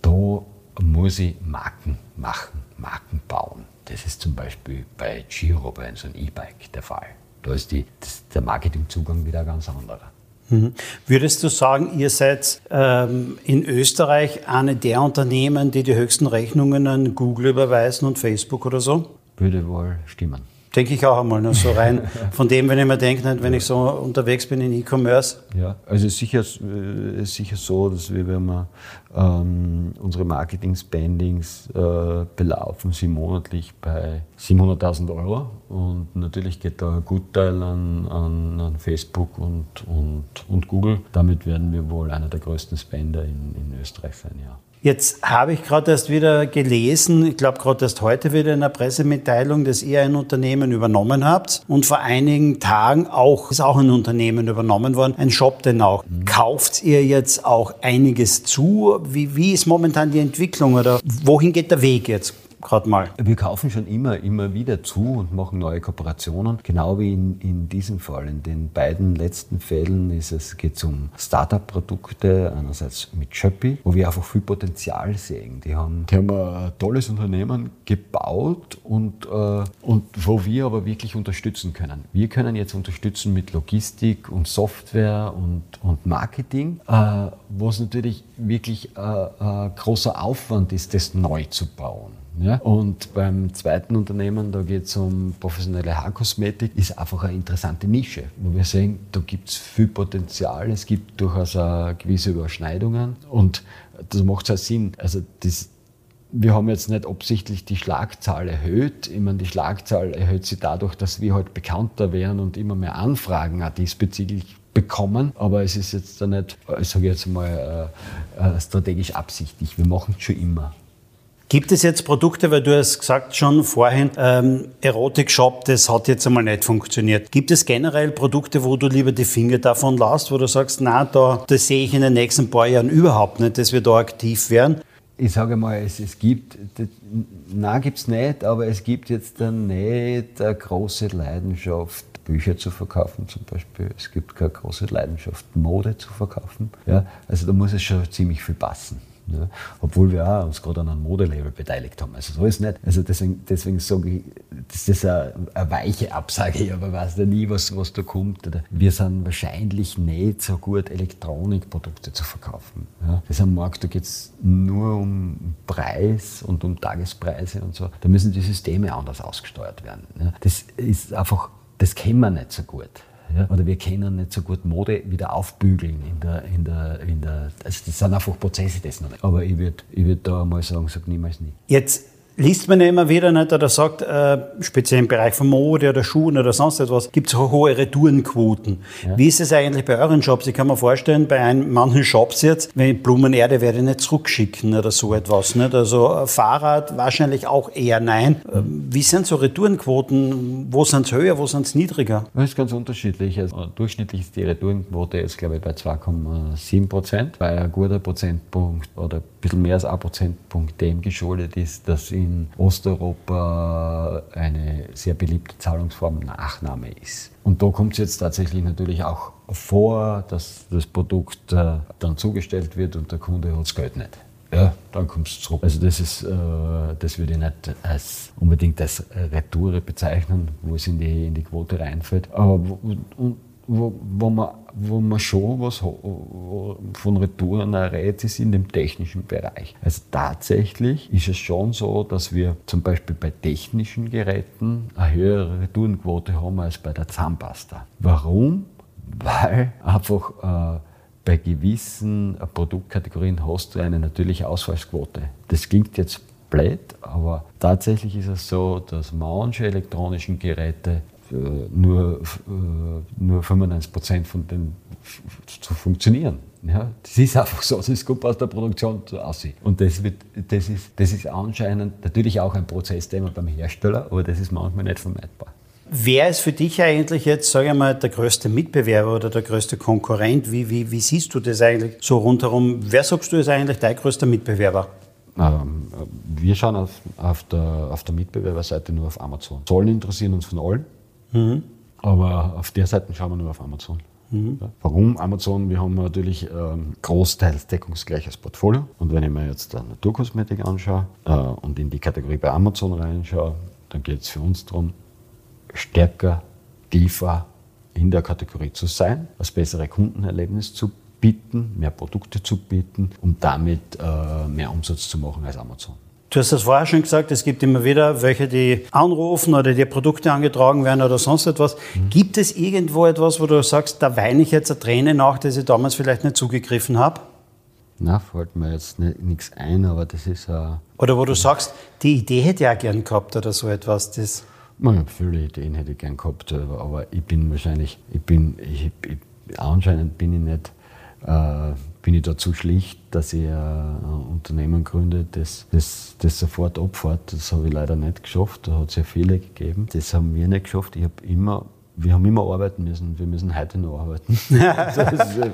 Speaker 2: Da muss ich Marken machen, Marken bauen. Das ist zum Beispiel bei Giro, bei so einem E-Bike der Fall. Da ist die, das, der Marketingzugang wieder ganz anderer.
Speaker 1: Mhm. Würdest du sagen, ihr seid ähm, in Österreich eine der Unternehmen, die die höchsten Rechnungen an Google überweisen und Facebook oder so?
Speaker 2: Würde wohl stimmen.
Speaker 1: Denke ich auch einmal nur so rein. Von dem, wenn ich mir denke, wenn ich so unterwegs bin in E-Commerce.
Speaker 2: Ja, also sicher, äh, ist sicher so, dass wir, wenn wir ähm, unsere Marketing-Spendings äh, belaufen, sie monatlich bei 700.000 Euro. Und natürlich geht da ein Gutteil an, an, an Facebook und, und, und Google. Damit werden wir wohl einer der größten Spender in, in Österreich sein, ja.
Speaker 1: Jetzt habe ich gerade erst wieder gelesen, ich glaube gerade erst heute wieder in der Pressemitteilung, dass ihr ein Unternehmen übernommen habt und vor einigen Tagen auch ist auch ein Unternehmen übernommen worden, ein Shop denn auch. Mhm. Kauft ihr jetzt auch einiges zu? Wie, wie ist momentan die Entwicklung oder wohin geht der Weg jetzt? Gerade mal?
Speaker 2: Wir kaufen schon immer, immer wieder zu und machen neue Kooperationen, genau wie in, in diesem Fall. In den beiden letzten Fällen ist es, geht es um Startup-Produkte, einerseits mit Schöppi, wo wir einfach viel Potenzial sehen. Die haben, die haben ein tolles Unternehmen gebaut und, äh, und wo wir aber wirklich unterstützen können. Wir können jetzt unterstützen mit Logistik und Software und, und Marketing, äh, wo es natürlich wirklich äh, äh großer Aufwand ist, das neu zu bauen. Ja? Und beim zweiten Unternehmen, da geht es um professionelle Haarkosmetik, ist einfach eine interessante Nische, wo wir sehen, da gibt es viel Potenzial, es gibt durchaus gewisse Überschneidungen und das macht auch Sinn. Also das, wir haben jetzt nicht absichtlich die Schlagzahl erhöht. Ich meine, die Schlagzahl erhöht sich dadurch, dass wir halt bekannter werden und immer mehr Anfragen auch diesbezüglich bekommen. Aber es ist jetzt da nicht, ich sage jetzt mal, äh, äh, strategisch absichtlich. Wir machen es schon immer.
Speaker 1: Gibt es jetzt Produkte, weil du hast gesagt schon vorhin, ähm, Erotik-Shop, das hat jetzt einmal nicht funktioniert. Gibt es generell Produkte, wo du lieber die Finger davon lässt, wo du sagst, na, da, das sehe ich in den nächsten paar Jahren überhaupt nicht, dass wir da aktiv werden?
Speaker 2: Ich sage mal, es, es gibt, na gibt es nicht, aber es gibt jetzt dann nicht eine große Leidenschaft, Bücher zu verkaufen zum Beispiel. Es gibt keine große Leidenschaft, Mode zu verkaufen. Ja, also da muss es schon ziemlich viel passen. Ja, obwohl wir auch uns gerade an einem Modelabel beteiligt haben. Also so ist nicht. Also deswegen, deswegen sage ich, das ist eine, eine weiche Absage, aber weiß ja nie, was, was da kommt. Wir sind wahrscheinlich nicht so gut, Elektronikprodukte zu verkaufen. Ja, das ist ein Markt, da geht es nur um Preis und um Tagespreise und so. Da müssen die Systeme anders ausgesteuert werden. Ja, das ist einfach, das kennen wir nicht so gut. Ja? Oder wir können nicht so gut Mode wieder aufbügeln. In der, in der, in der, also das sind einfach Prozesse, das noch nicht. Aber ich würde ich würd da mal sagen, sag niemals nie.
Speaker 1: Jetzt liest man ja immer wieder nicht, oder sagt, äh, speziell im Bereich von Mode oder Schuhen oder sonst etwas, gibt es hohe Retourenquoten. Ja. Wie ist es eigentlich bei euren Shops? Ich kann mir vorstellen, bei ein, manchen Shops jetzt, wenn ich Blumenerde werde ich nicht zurückschicken oder so etwas. Nicht? Also Fahrrad wahrscheinlich auch eher nein. Mhm. Wie sind so Retourenquoten? Wo sind es höher, wo sind es niedriger?
Speaker 2: Das ist ganz unterschiedlich. Also, durchschnittlich ist die Retourenquote jetzt, glaube ich, bei 2,7 Prozent, weil ein guter Prozentpunkt oder ein bisschen mehr als ein Prozentpunkt dem geschuldet ist, dass in in Osteuropa eine sehr beliebte Zahlungsform Nachname ist. Und da kommt es jetzt tatsächlich natürlich auch vor, dass das Produkt äh, dann zugestellt wird und der Kunde hat das Geld nicht. Ja, dann kommt es zurück. Also das ist, äh, das würde ich nicht als, unbedingt als Retoure bezeichnen, wo es in die, in die Quote reinfällt. Aber und, wo, wo, man, wo man schon was von Retouren redet, ist in dem technischen Bereich. Also tatsächlich ist es schon so, dass wir zum Beispiel bei technischen Geräten eine höhere Retourenquote haben als bei der Zahnpasta. Warum? Weil einfach äh, bei gewissen Produktkategorien hast du eine natürliche Ausfallsquote. Das klingt jetzt blöd, aber tatsächlich ist es so, dass manche elektronischen Geräte äh, nur, äh, nur 95 Prozent von denen zu funktionieren. Ja, das ist einfach so, das kommt aus der Produktion aussieht. Und das, wird, das, ist, das ist anscheinend natürlich auch ein Prozessthema beim Hersteller, aber das ist manchmal nicht vermeidbar.
Speaker 1: Wer ist für dich eigentlich jetzt, sage ich mal, der größte Mitbewerber oder der größte Konkurrent? Wie, wie, wie siehst du das eigentlich so rundherum? Wer sagst du ist eigentlich dein größter Mitbewerber?
Speaker 2: Ähm, wir schauen auf, auf, der, auf der Mitbewerberseite nur auf Amazon. Zollen interessieren uns von allen, mhm. aber auf der Seite schauen wir nur auf Amazon. Mhm. Warum Amazon? Wir haben natürlich ähm, großteils deckungsgleiches Portfolio. Und wenn ich mir jetzt dann Naturkosmetik anschaue äh, und in die Kategorie bei Amazon reinschaue, dann geht es für uns darum, stärker, tiefer in der Kategorie zu sein, das bessere Kundenerlebnis zu bieten, mehr Produkte zu bieten, um damit äh, mehr Umsatz zu machen als Amazon.
Speaker 1: Du hast das vorher schon gesagt, es gibt immer wieder welche, die anrufen oder die Produkte angetragen werden oder sonst etwas. Mhm. Gibt es irgendwo etwas, wo du sagst, da weine ich jetzt eine Träne nach, dass ich damals vielleicht nicht zugegriffen habe?
Speaker 2: Na, fällt mir jetzt nichts ein, aber das ist. Äh,
Speaker 1: oder wo du sagst, die Idee hätte ich auch gern gehabt oder so etwas. Das
Speaker 2: Man, viele Ideen hätte ich gern gehabt, aber ich bin wahrscheinlich, ich bin, ich, ich, anscheinend bin ich nicht bin ich da zu schlicht, dass ich ein Unternehmen gründe, das, das, das sofort abfährt. Das habe ich leider nicht geschafft. Da hat es ja viele gegeben. Das haben wir nicht geschafft. Ich habe immer wir haben immer arbeiten müssen. Wir müssen heute noch arbeiten.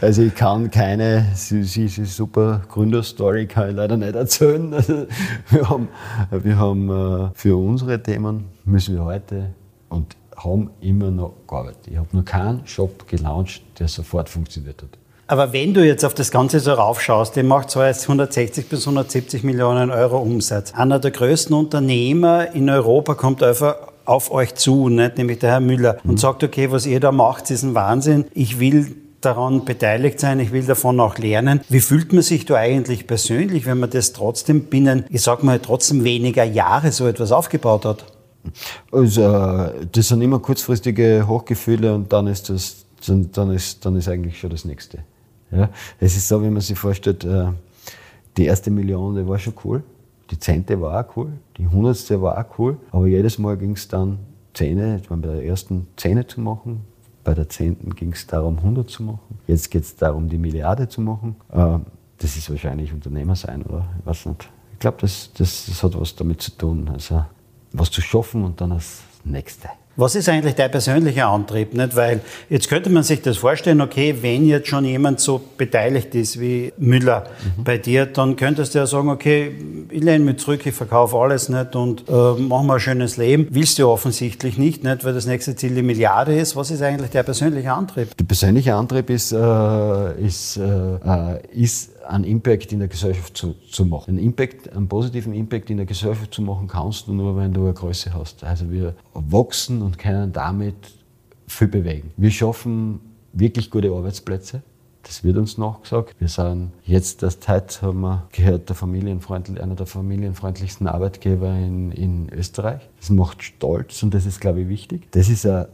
Speaker 2: also ich kann keine, super Gründerstory kann ich leider nicht erzählen. Also wir haben, wir haben äh, für unsere Themen müssen wir heute und haben immer noch gearbeitet. Ich habe noch keinen Shop gelauncht, der sofort funktioniert hat.
Speaker 1: Aber wenn du jetzt auf das Ganze so raufschaust, der macht so jetzt 160 bis 170 Millionen Euro Umsatz. Einer der größten Unternehmer in Europa kommt einfach auf euch zu, nicht? nämlich der Herr Müller, und mhm. sagt, okay, was ihr da macht, ist ein Wahnsinn. Ich will daran beteiligt sein, ich will davon auch lernen. Wie fühlt man sich da eigentlich persönlich, wenn man das trotzdem binnen, ich sag mal, trotzdem weniger Jahre so etwas aufgebaut hat?
Speaker 2: Also, das sind immer kurzfristige Hochgefühle und dann ist das, dann ist, dann ist eigentlich schon das nächste. Ja? Es ist so, wie man sich vorstellt, äh, die erste Million, die war schon cool. Die zehnte war auch cool. Die hundertste war auch cool. Aber jedes Mal ging es dann Zähne, bei der ersten Zähne zu machen. Bei der zehnten ging es darum, 100 zu machen. Jetzt geht es darum, die Milliarde zu machen. Äh, das ist wahrscheinlich Unternehmer sein, oder? Ich weiß nicht. Ich glaube, das, das, das hat was damit zu tun. Also was zu schaffen und dann das Nächste.
Speaker 1: Was ist eigentlich dein persönlicher Antrieb? Nicht? Weil jetzt könnte man sich das vorstellen, okay, wenn jetzt schon jemand so beteiligt ist wie Müller mhm. bei dir, dann könntest du ja sagen, okay, ich lehne mich zurück, ich verkaufe alles nicht und äh, machen wir ein schönes Leben. Willst du offensichtlich nicht, nicht, weil das nächste Ziel die Milliarde ist. Was ist eigentlich der persönliche Antrieb?
Speaker 2: Der persönliche Antrieb ist, äh, ist, äh, ist einen Impact in der Gesellschaft zu, zu machen. Einen, Impact, einen positiven Impact in der Gesellschaft zu machen kannst du nur, wenn du eine Größe hast. Also wir wachsen und können damit viel bewegen. Wir schaffen wirklich gute Arbeitsplätze. Das wird uns nachgesagt. Wir sind jetzt erst heute, haben wir gehört, der familienfreundlich, einer der familienfreundlichsten Arbeitgeber in, in Österreich. Das macht stolz und das ist, glaube ich, wichtig. Das ist eine,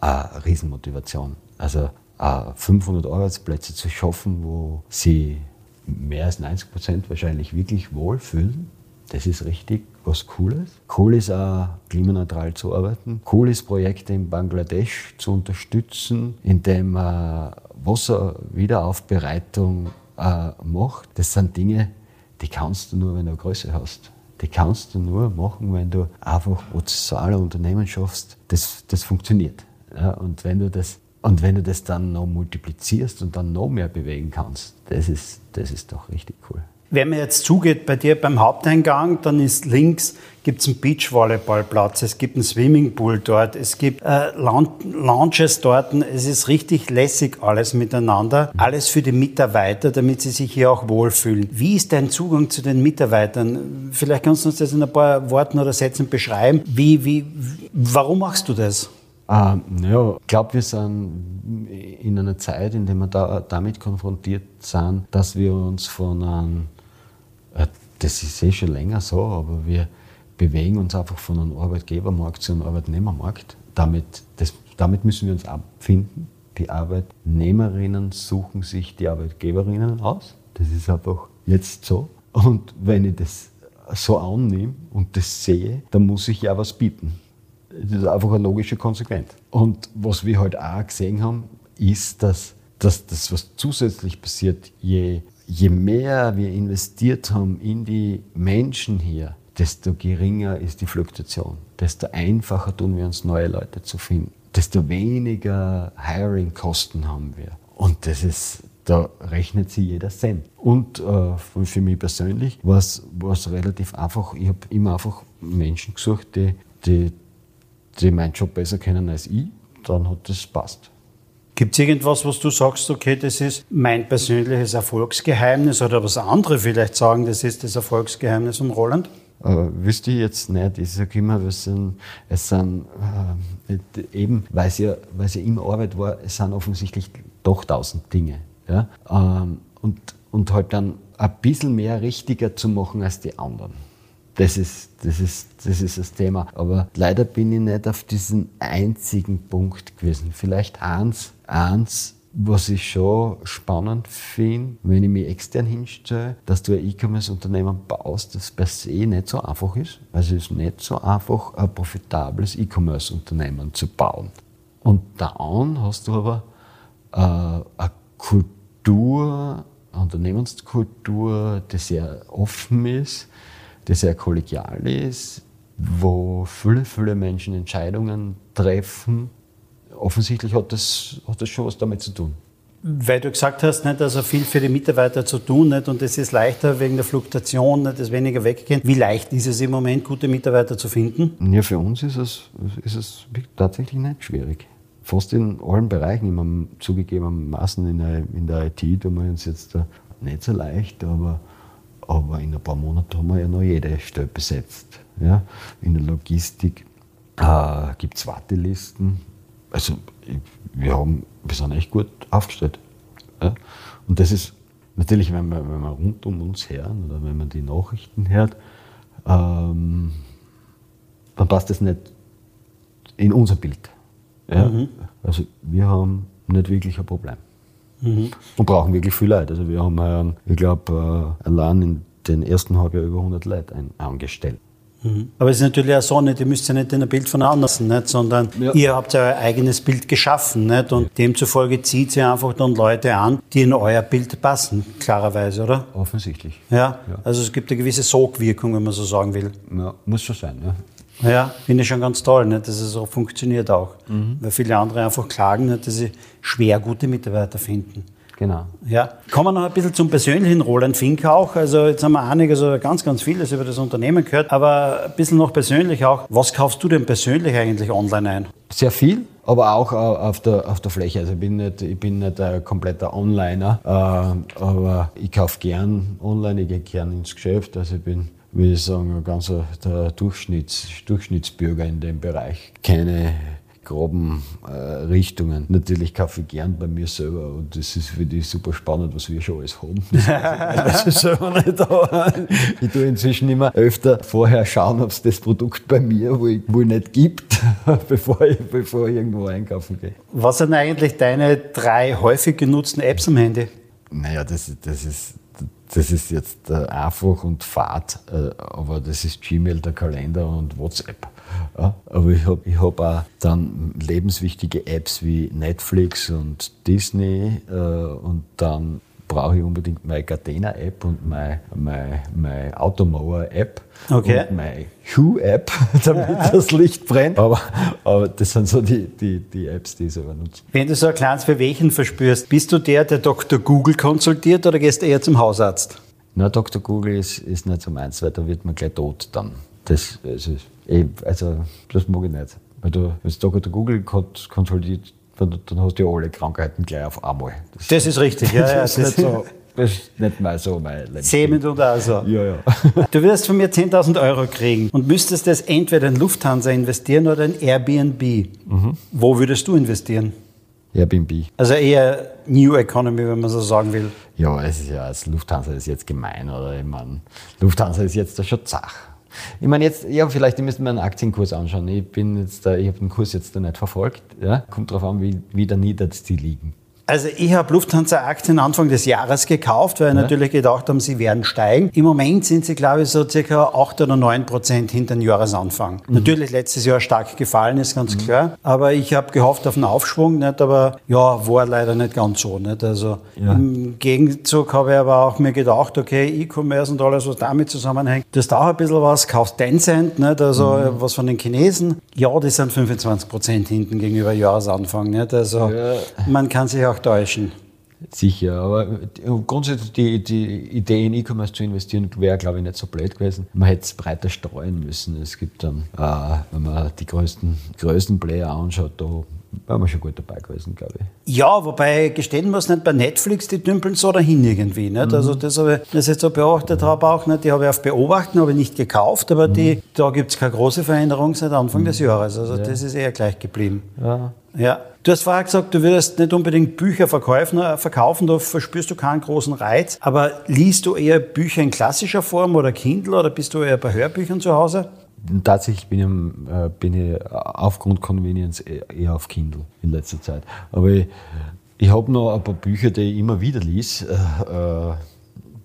Speaker 2: eine Riesenmotivation. Also 500 äh, Arbeitsplätze zu schaffen, wo sie mehr als 90 Prozent wahrscheinlich wirklich wohlfühlen. Das ist richtig was Cooles. Cool ist auch, klimaneutral zu arbeiten. Cool ist, Projekte in Bangladesch zu unterstützen, indem man Wasserwiederaufbereitung äh, macht. Das sind Dinge, die kannst du nur, wenn du Größe hast. Die kannst du nur machen, wenn du einfach soziale Unternehmen schaffst. Das, das funktioniert. Ja, und wenn du das und wenn du das dann noch multiplizierst und dann noch mehr bewegen kannst, das ist, das ist doch richtig cool.
Speaker 1: Wenn man jetzt zugeht bei dir beim Haupteingang, dann ist links gibt's einen Beachvolleyballplatz, es gibt einen Swimmingpool dort, es gibt äh, Lounges dort. Es ist richtig lässig alles miteinander. Alles für die Mitarbeiter, damit sie sich hier auch wohlfühlen. Wie ist dein Zugang zu den Mitarbeitern? Vielleicht kannst du uns das in ein paar Worten oder Sätzen beschreiben. Wie, wie, warum machst du das?
Speaker 2: Ähm, ja, ich glaube, wir sind in einer Zeit, in der wir da, damit konfrontiert sind, dass wir uns von einem, äh, das ist eh schon länger so, aber wir bewegen uns einfach von einem Arbeitgebermarkt zu einem Arbeitnehmermarkt. Damit, das, damit müssen wir uns abfinden. Die Arbeitnehmerinnen suchen sich die Arbeitgeberinnen aus. Das ist einfach jetzt so. Und wenn ich das so annehme und das sehe, dann muss ich ja was bieten. Das ist einfach eine logische Konsequenz. Und was wir halt auch gesehen haben, ist, dass, dass das, was zusätzlich passiert, je, je mehr wir investiert haben in die Menschen hier, desto geringer ist die Fluktuation, desto einfacher tun wir uns, neue Leute zu finden, desto weniger Hiring-Kosten haben wir. Und das ist, da rechnet sich jeder Cent. Und äh, für mich persönlich war es relativ einfach. Ich habe immer einfach Menschen gesucht, die, die, die meinen Job besser kennen als ich. Dann hat das passt.
Speaker 1: Gibt es irgendwas, was du sagst, okay, das ist mein persönliches Erfolgsgeheimnis oder was andere vielleicht sagen, das ist das Erfolgsgeheimnis von Roland?
Speaker 2: Äh, wüsste ich jetzt nicht. Ich sage immer, es sind, es sind äh, eben, weil es, ja, weil es ja immer Arbeit war, es sind offensichtlich doch tausend Dinge. Ja? Ähm, und, und halt dann ein bisschen mehr richtiger zu machen als die anderen. Das ist, das, ist, das ist das Thema. Aber leider bin ich nicht auf diesen einzigen Punkt gewesen. Vielleicht eins, eins was ich schon spannend finde, wenn ich mich extern hinstelle, dass du ein E-Commerce-Unternehmen baust, das per se nicht so einfach ist. Also es ist nicht so einfach, ein profitables E-Commerce-Unternehmen zu bauen. Und dann hast du aber äh, eine Kultur, eine Unternehmenskultur, die sehr offen ist, die sehr kollegial ist, wo viele, viele Menschen Entscheidungen treffen. Offensichtlich hat das, hat das schon was damit zu tun.
Speaker 1: Weil du gesagt hast, nicht, also viel für die Mitarbeiter zu tun nicht, und es ist leichter wegen der Fluktuation, nicht, das weniger weggehen. Wie leicht ist es im Moment, gute Mitarbeiter zu finden?
Speaker 2: Ja, für uns ist es, ist es tatsächlich nicht schwierig. Fast in allen Bereichen, immer zugegebenermaßen in der, in der IT tun wir uns jetzt nicht so leicht, aber aber in ein paar Monaten haben wir ja noch jede Stelle besetzt. Ja? In der Logistik äh, gibt es Wartelisten. Also wir, haben, wir sind echt gut aufgestellt. Ja? Und das ist natürlich, wenn man, wenn man rund um uns hören oder wenn man die Nachrichten hört, ähm, dann passt das nicht in unser Bild. Ja? Mhm. Also wir haben nicht wirklich ein Problem. Mhm. Und brauchen wirklich viel Leute. Also wir haben, ähm, ich glaube, äh, allein in den ersten Halbjahr über 100 Leute angestellt.
Speaker 1: Mhm. Aber es ist natürlich auch so, nicht, ihr müsst ja nicht in ein Bild von anderen, nicht, sondern ja. ihr habt ja euer eigenes Bild geschaffen. Nicht? Und demzufolge zieht sie einfach dann Leute an, die in euer Bild passen, klarerweise, oder?
Speaker 2: Offensichtlich.
Speaker 1: Ja? ja. Also es gibt eine gewisse Sogwirkung, wenn man so sagen will.
Speaker 2: Ja, muss schon sein, ja.
Speaker 1: Ja, finde ich schon ganz toll, nicht, dass es so funktioniert auch. Mhm. Weil viele andere einfach klagen, nicht, dass sie schwer gute Mitarbeiter finden.
Speaker 2: Genau.
Speaker 1: Ja. Kommen wir noch ein bisschen zum persönlichen Roland Fink auch. Also jetzt haben wir einiges oder ganz, ganz vieles über das Unternehmen gehört, aber ein bisschen noch persönlich auch. Was kaufst du denn persönlich eigentlich online ein?
Speaker 2: Sehr viel, aber auch auf der, auf der Fläche. Also ich bin nicht, ich bin nicht ein kompletter Onliner, äh, aber ich kaufe gern online, ich gehe gern ins Geschäft. Also ich bin würde ich sagen, ein ganzer der Durchschnitts, Durchschnittsbürger in dem Bereich. Keine groben äh, Richtungen. Natürlich kaufe ich gern bei mir selber und das ist für die super spannend, was wir schon alles haben. Das ist selber nicht da. Ich tue inzwischen immer öfter vorher schauen, ob es das Produkt bei mir, wo ich, wo ich nicht gibt, bevor ich, bevor ich irgendwo einkaufen gehe.
Speaker 1: Was sind eigentlich deine drei häufig genutzten Apps am Handy?
Speaker 2: Naja, das, das ist das ist jetzt äh, einfach und fad, äh, aber das ist Gmail, der Kalender und WhatsApp. Aber ich habe ich hab auch dann lebenswichtige Apps wie Netflix und Disney äh, und dann brauche ich unbedingt meine Gardena-App und meine, meine, meine Automower-App
Speaker 1: okay.
Speaker 2: und meine Hue-App, damit ja. das Licht brennt. Aber, aber das sind so die, die, die Apps, die ich selber nutze.
Speaker 1: Wenn du so ein kleines Verwehchen verspürst, bist du der, der Dr. Google konsultiert oder gehst du eher zum Hausarzt?
Speaker 2: Na, Dr. Google ist, ist nicht so meins, weil da wird man gleich tot dann. Das, also, also, das mag ich nicht. Weil du, wenn du Dr. Google konsultiert, dann, dann hast du ja alle Krankheiten gleich auf einmal.
Speaker 1: Das, das ist richtig, ja. ja
Speaker 2: das, ist nicht so, das ist nicht mal so mein
Speaker 1: Leben. Semen und also.
Speaker 2: Ja, ja.
Speaker 1: Du wirst von mir 10.000 Euro kriegen und müsstest das entweder in Lufthansa investieren oder in Airbnb. Mhm. Wo würdest du investieren?
Speaker 2: Airbnb.
Speaker 1: Also eher New Economy, wenn man so sagen will.
Speaker 2: Ja, es ist ja, als Lufthansa ist jetzt gemein, oder? Ich meine, Lufthansa ist jetzt da schon zach. Ich meine, jetzt, ja, vielleicht müssen wir einen Aktienkurs anschauen. Ich bin jetzt da, ich habe den Kurs jetzt da nicht verfolgt. Ja? Kommt darauf an, wie, wie da niedert die liegen.
Speaker 1: Also ich habe Lufthansa-Aktien Anfang des Jahres gekauft, weil ich ja. natürlich gedacht habe, sie werden steigen. Im Moment sind sie, glaube ich, so circa 8 oder 9 Prozent hinter den Jahresanfang. Mhm. Natürlich letztes Jahr stark gefallen, ist ganz mhm. klar. Aber ich habe gehofft auf einen Aufschwung, nicht? aber ja, war leider nicht ganz so. Nicht? Also ja. im Gegenzug habe ich aber auch mir gedacht, okay, E-Commerce und alles, was damit zusammenhängt, das dauert ein bisschen was, kaufst Tencent, nicht? also mhm. was von den Chinesen. Ja, die sind 25 Prozent hinten gegenüber Jahresanfang. Nicht? Also ja. man kann sich auch auch täuschen.
Speaker 2: Sicher, aber grundsätzlich die, die Idee in E-Commerce zu investieren wäre, glaube ich, nicht so blöd gewesen. Man hätte es breiter streuen müssen. Es gibt dann, äh, wenn man die größten, größten Player anschaut, da wären wir schon gut dabei gewesen, glaube ich.
Speaker 1: Ja, wobei gestehen muss nicht bei Netflix, die dümpeln so dahin irgendwie. Nicht? Also mhm. Also das habe ich, das jetzt so beobachtet mhm. habe auch, nicht? die habe ich auf Beobachten, habe ich nicht gekauft, aber mhm. die, da gibt es keine große Veränderung seit Anfang des mhm. Jahres. Also ja. das ist eher gleich geblieben. Ja. Ja. Du hast vorher gesagt, du würdest nicht unbedingt Bücher verkaufen, verkaufen, da verspürst du keinen großen Reiz. Aber liest du eher Bücher in klassischer Form oder Kindle oder bist du eher bei Hörbüchern zu Hause?
Speaker 2: Tatsächlich bin ich, äh, bin ich aufgrund Convenience eher auf Kindle in letzter Zeit. Aber ich, ich habe noch ein paar Bücher, die ich immer wieder lese. Äh,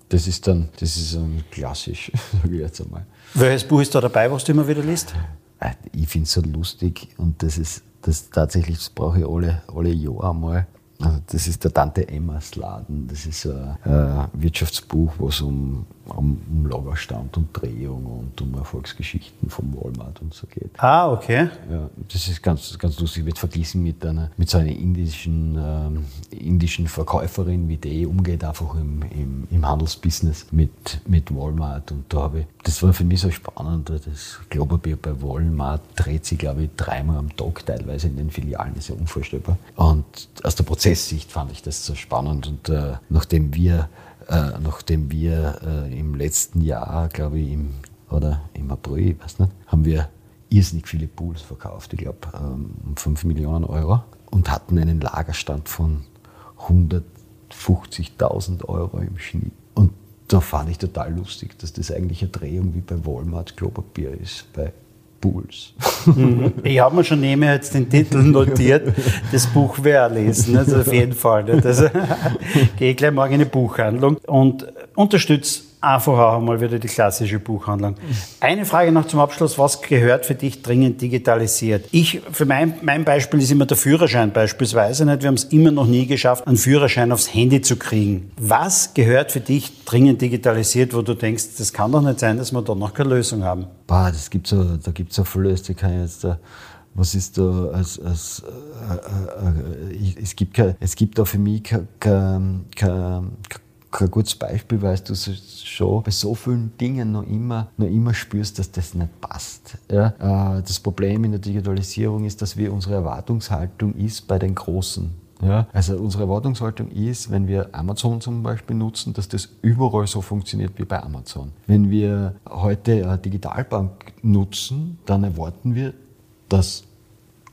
Speaker 2: das ist dann, das ist dann klassisch, sage ich jetzt einmal.
Speaker 1: Welches Buch ist da dabei, was du immer wieder liest?
Speaker 2: Äh, ich finde es so lustig und das ist das tatsächlich, das brauche ich alle, alle Jahre einmal. Also das ist der Tante Emmas Laden. Das ist ein, ein Wirtschaftsbuch, wo es um um, um Lagerstand und Drehung und um Erfolgsgeschichten vom Walmart und so geht.
Speaker 1: Ah, okay.
Speaker 2: Ja, das ist ganz, ganz lustig. Wird verglichen mit einer, mit so einer indischen, ähm, indischen Verkäuferin, wie die umgeht, einfach im, im, im Handelsbusiness mit, mit Walmart. Und da habe ich, das war für mich so spannend. Das Klopapier bei Walmart dreht sich, glaube ich, dreimal am Tag teilweise in den Filialen. Das ist ja unvorstellbar. Und aus der Prozesssicht fand ich das so spannend. Und äh, nachdem wir äh, nachdem wir äh, im letzten Jahr, glaube ich, im, oder im April, weiß nicht, haben wir irrsinnig viele Pools verkauft, ich glaube ähm, um 5 Millionen Euro und hatten einen Lagerstand von 150.000 Euro im Schnitt. Und da fand ich total lustig, dass das eigentlich eine Drehung wie bei Walmart Klopapier ist, bei Pools.
Speaker 1: Mhm. Ich habe mir schon nebenher jetzt den Titel notiert, das Buch wäre lesen, also auf jeden Fall. Also, gehe gleich morgen in eine Buchhandlung und unterstütze einfach auch einmal wieder die klassische Buchhandlung. Eine Frage noch zum Abschluss. Was gehört für dich dringend digitalisiert? Ich, für mein, mein Beispiel ist immer der Führerschein beispielsweise. Nicht? Wir haben es immer noch nie geschafft, einen Führerschein aufs Handy zu kriegen. Was gehört für dich dringend digitalisiert, wo du denkst, das kann doch nicht sein, dass wir da noch keine Lösung haben?
Speaker 2: Boah, das gibt so, da gibt es so kann ich jetzt da was ist da als, als äh, äh, äh, es, gibt kein, es gibt da für mich kein, kein, kein, kein gutes Beispiel, weil du schon bei so vielen Dingen noch immer, noch immer spürst, dass das nicht passt. Ja? Äh, das Problem in der Digitalisierung ist, dass wir unsere Erwartungshaltung ist bei den Großen. Ja, also unsere Erwartungshaltung ist, wenn wir Amazon zum Beispiel nutzen, dass das überall so funktioniert wie bei Amazon. Wenn wir heute eine Digitalbank nutzen, dann erwarten wir, dass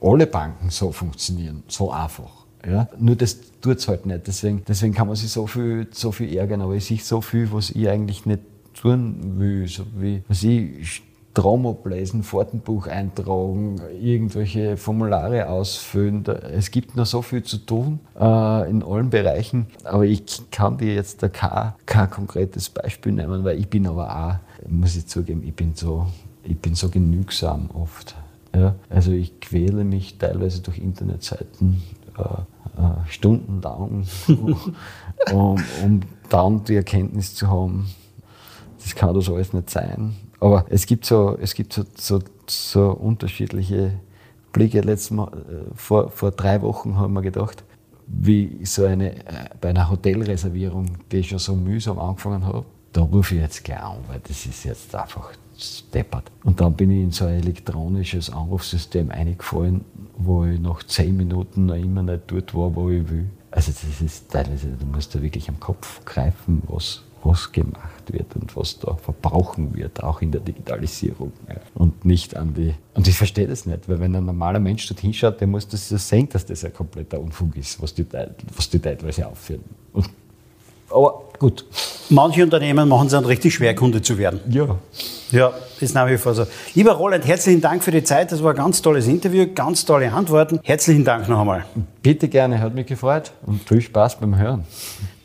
Speaker 2: alle Banken so funktionieren, so einfach. Ja? Nur das tut es halt nicht. Deswegen, deswegen kann man sich so viel, so viel ärgern, aber ich sehe so viel, was ich eigentlich nicht tun will. So wie, was ich Strom ablesen, Fahrtenbuch eintragen, irgendwelche Formulare ausfüllen. Es gibt noch so viel zu tun äh, in allen Bereichen, aber ich kann dir jetzt da kein, kein konkretes Beispiel nehmen, weil ich bin aber auch, muss ich zugeben, ich bin so, ich bin so genügsam oft. Ja? Also ich quäle mich teilweise durch Internetseiten äh, äh, stundenlang, um, um dann die Erkenntnis zu haben, das kann das alles nicht sein. Aber es gibt so, es gibt so, so, so unterschiedliche Blicke. Letztes Mal, äh, vor, vor drei Wochen haben wir gedacht, wie so eine, bei einer Hotelreservierung, die ich schon so mühsam angefangen habe, da rufe ich jetzt gleich an, weil das ist jetzt einfach deppert. Und dann bin ich in so ein elektronisches Anrufsystem eingefallen, wo ich nach zehn Minuten noch immer nicht dort war, wo ich will. Also das ist teilweise, du musst da wirklich am Kopf greifen, was, was gemacht wird und was da verbrauchen wird, auch in der Digitalisierung. Ja. Und nicht an die. Und ich verstehe das nicht, weil wenn ein normaler Mensch dort hinschaut, der muss das ja sehen, dass das ein kompletter Unfug ist, was die, was die teilweise aufführen. Und, aber gut.
Speaker 1: manche Unternehmen machen es dann richtig schwer, Kunde zu werden.
Speaker 2: Ja.
Speaker 1: Ja, ist nach wie vor so. Lieber Roland, herzlichen Dank für die Zeit. Das war ein ganz tolles Interview, ganz tolle Antworten. Herzlichen Dank noch einmal.
Speaker 2: Bitte gerne, hat mich gefreut und viel Spaß beim Hören.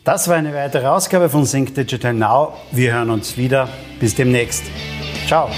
Speaker 1: Das war eine weitere Ausgabe von Sync Digital Now. Wir hören uns wieder. Bis demnächst. Ciao.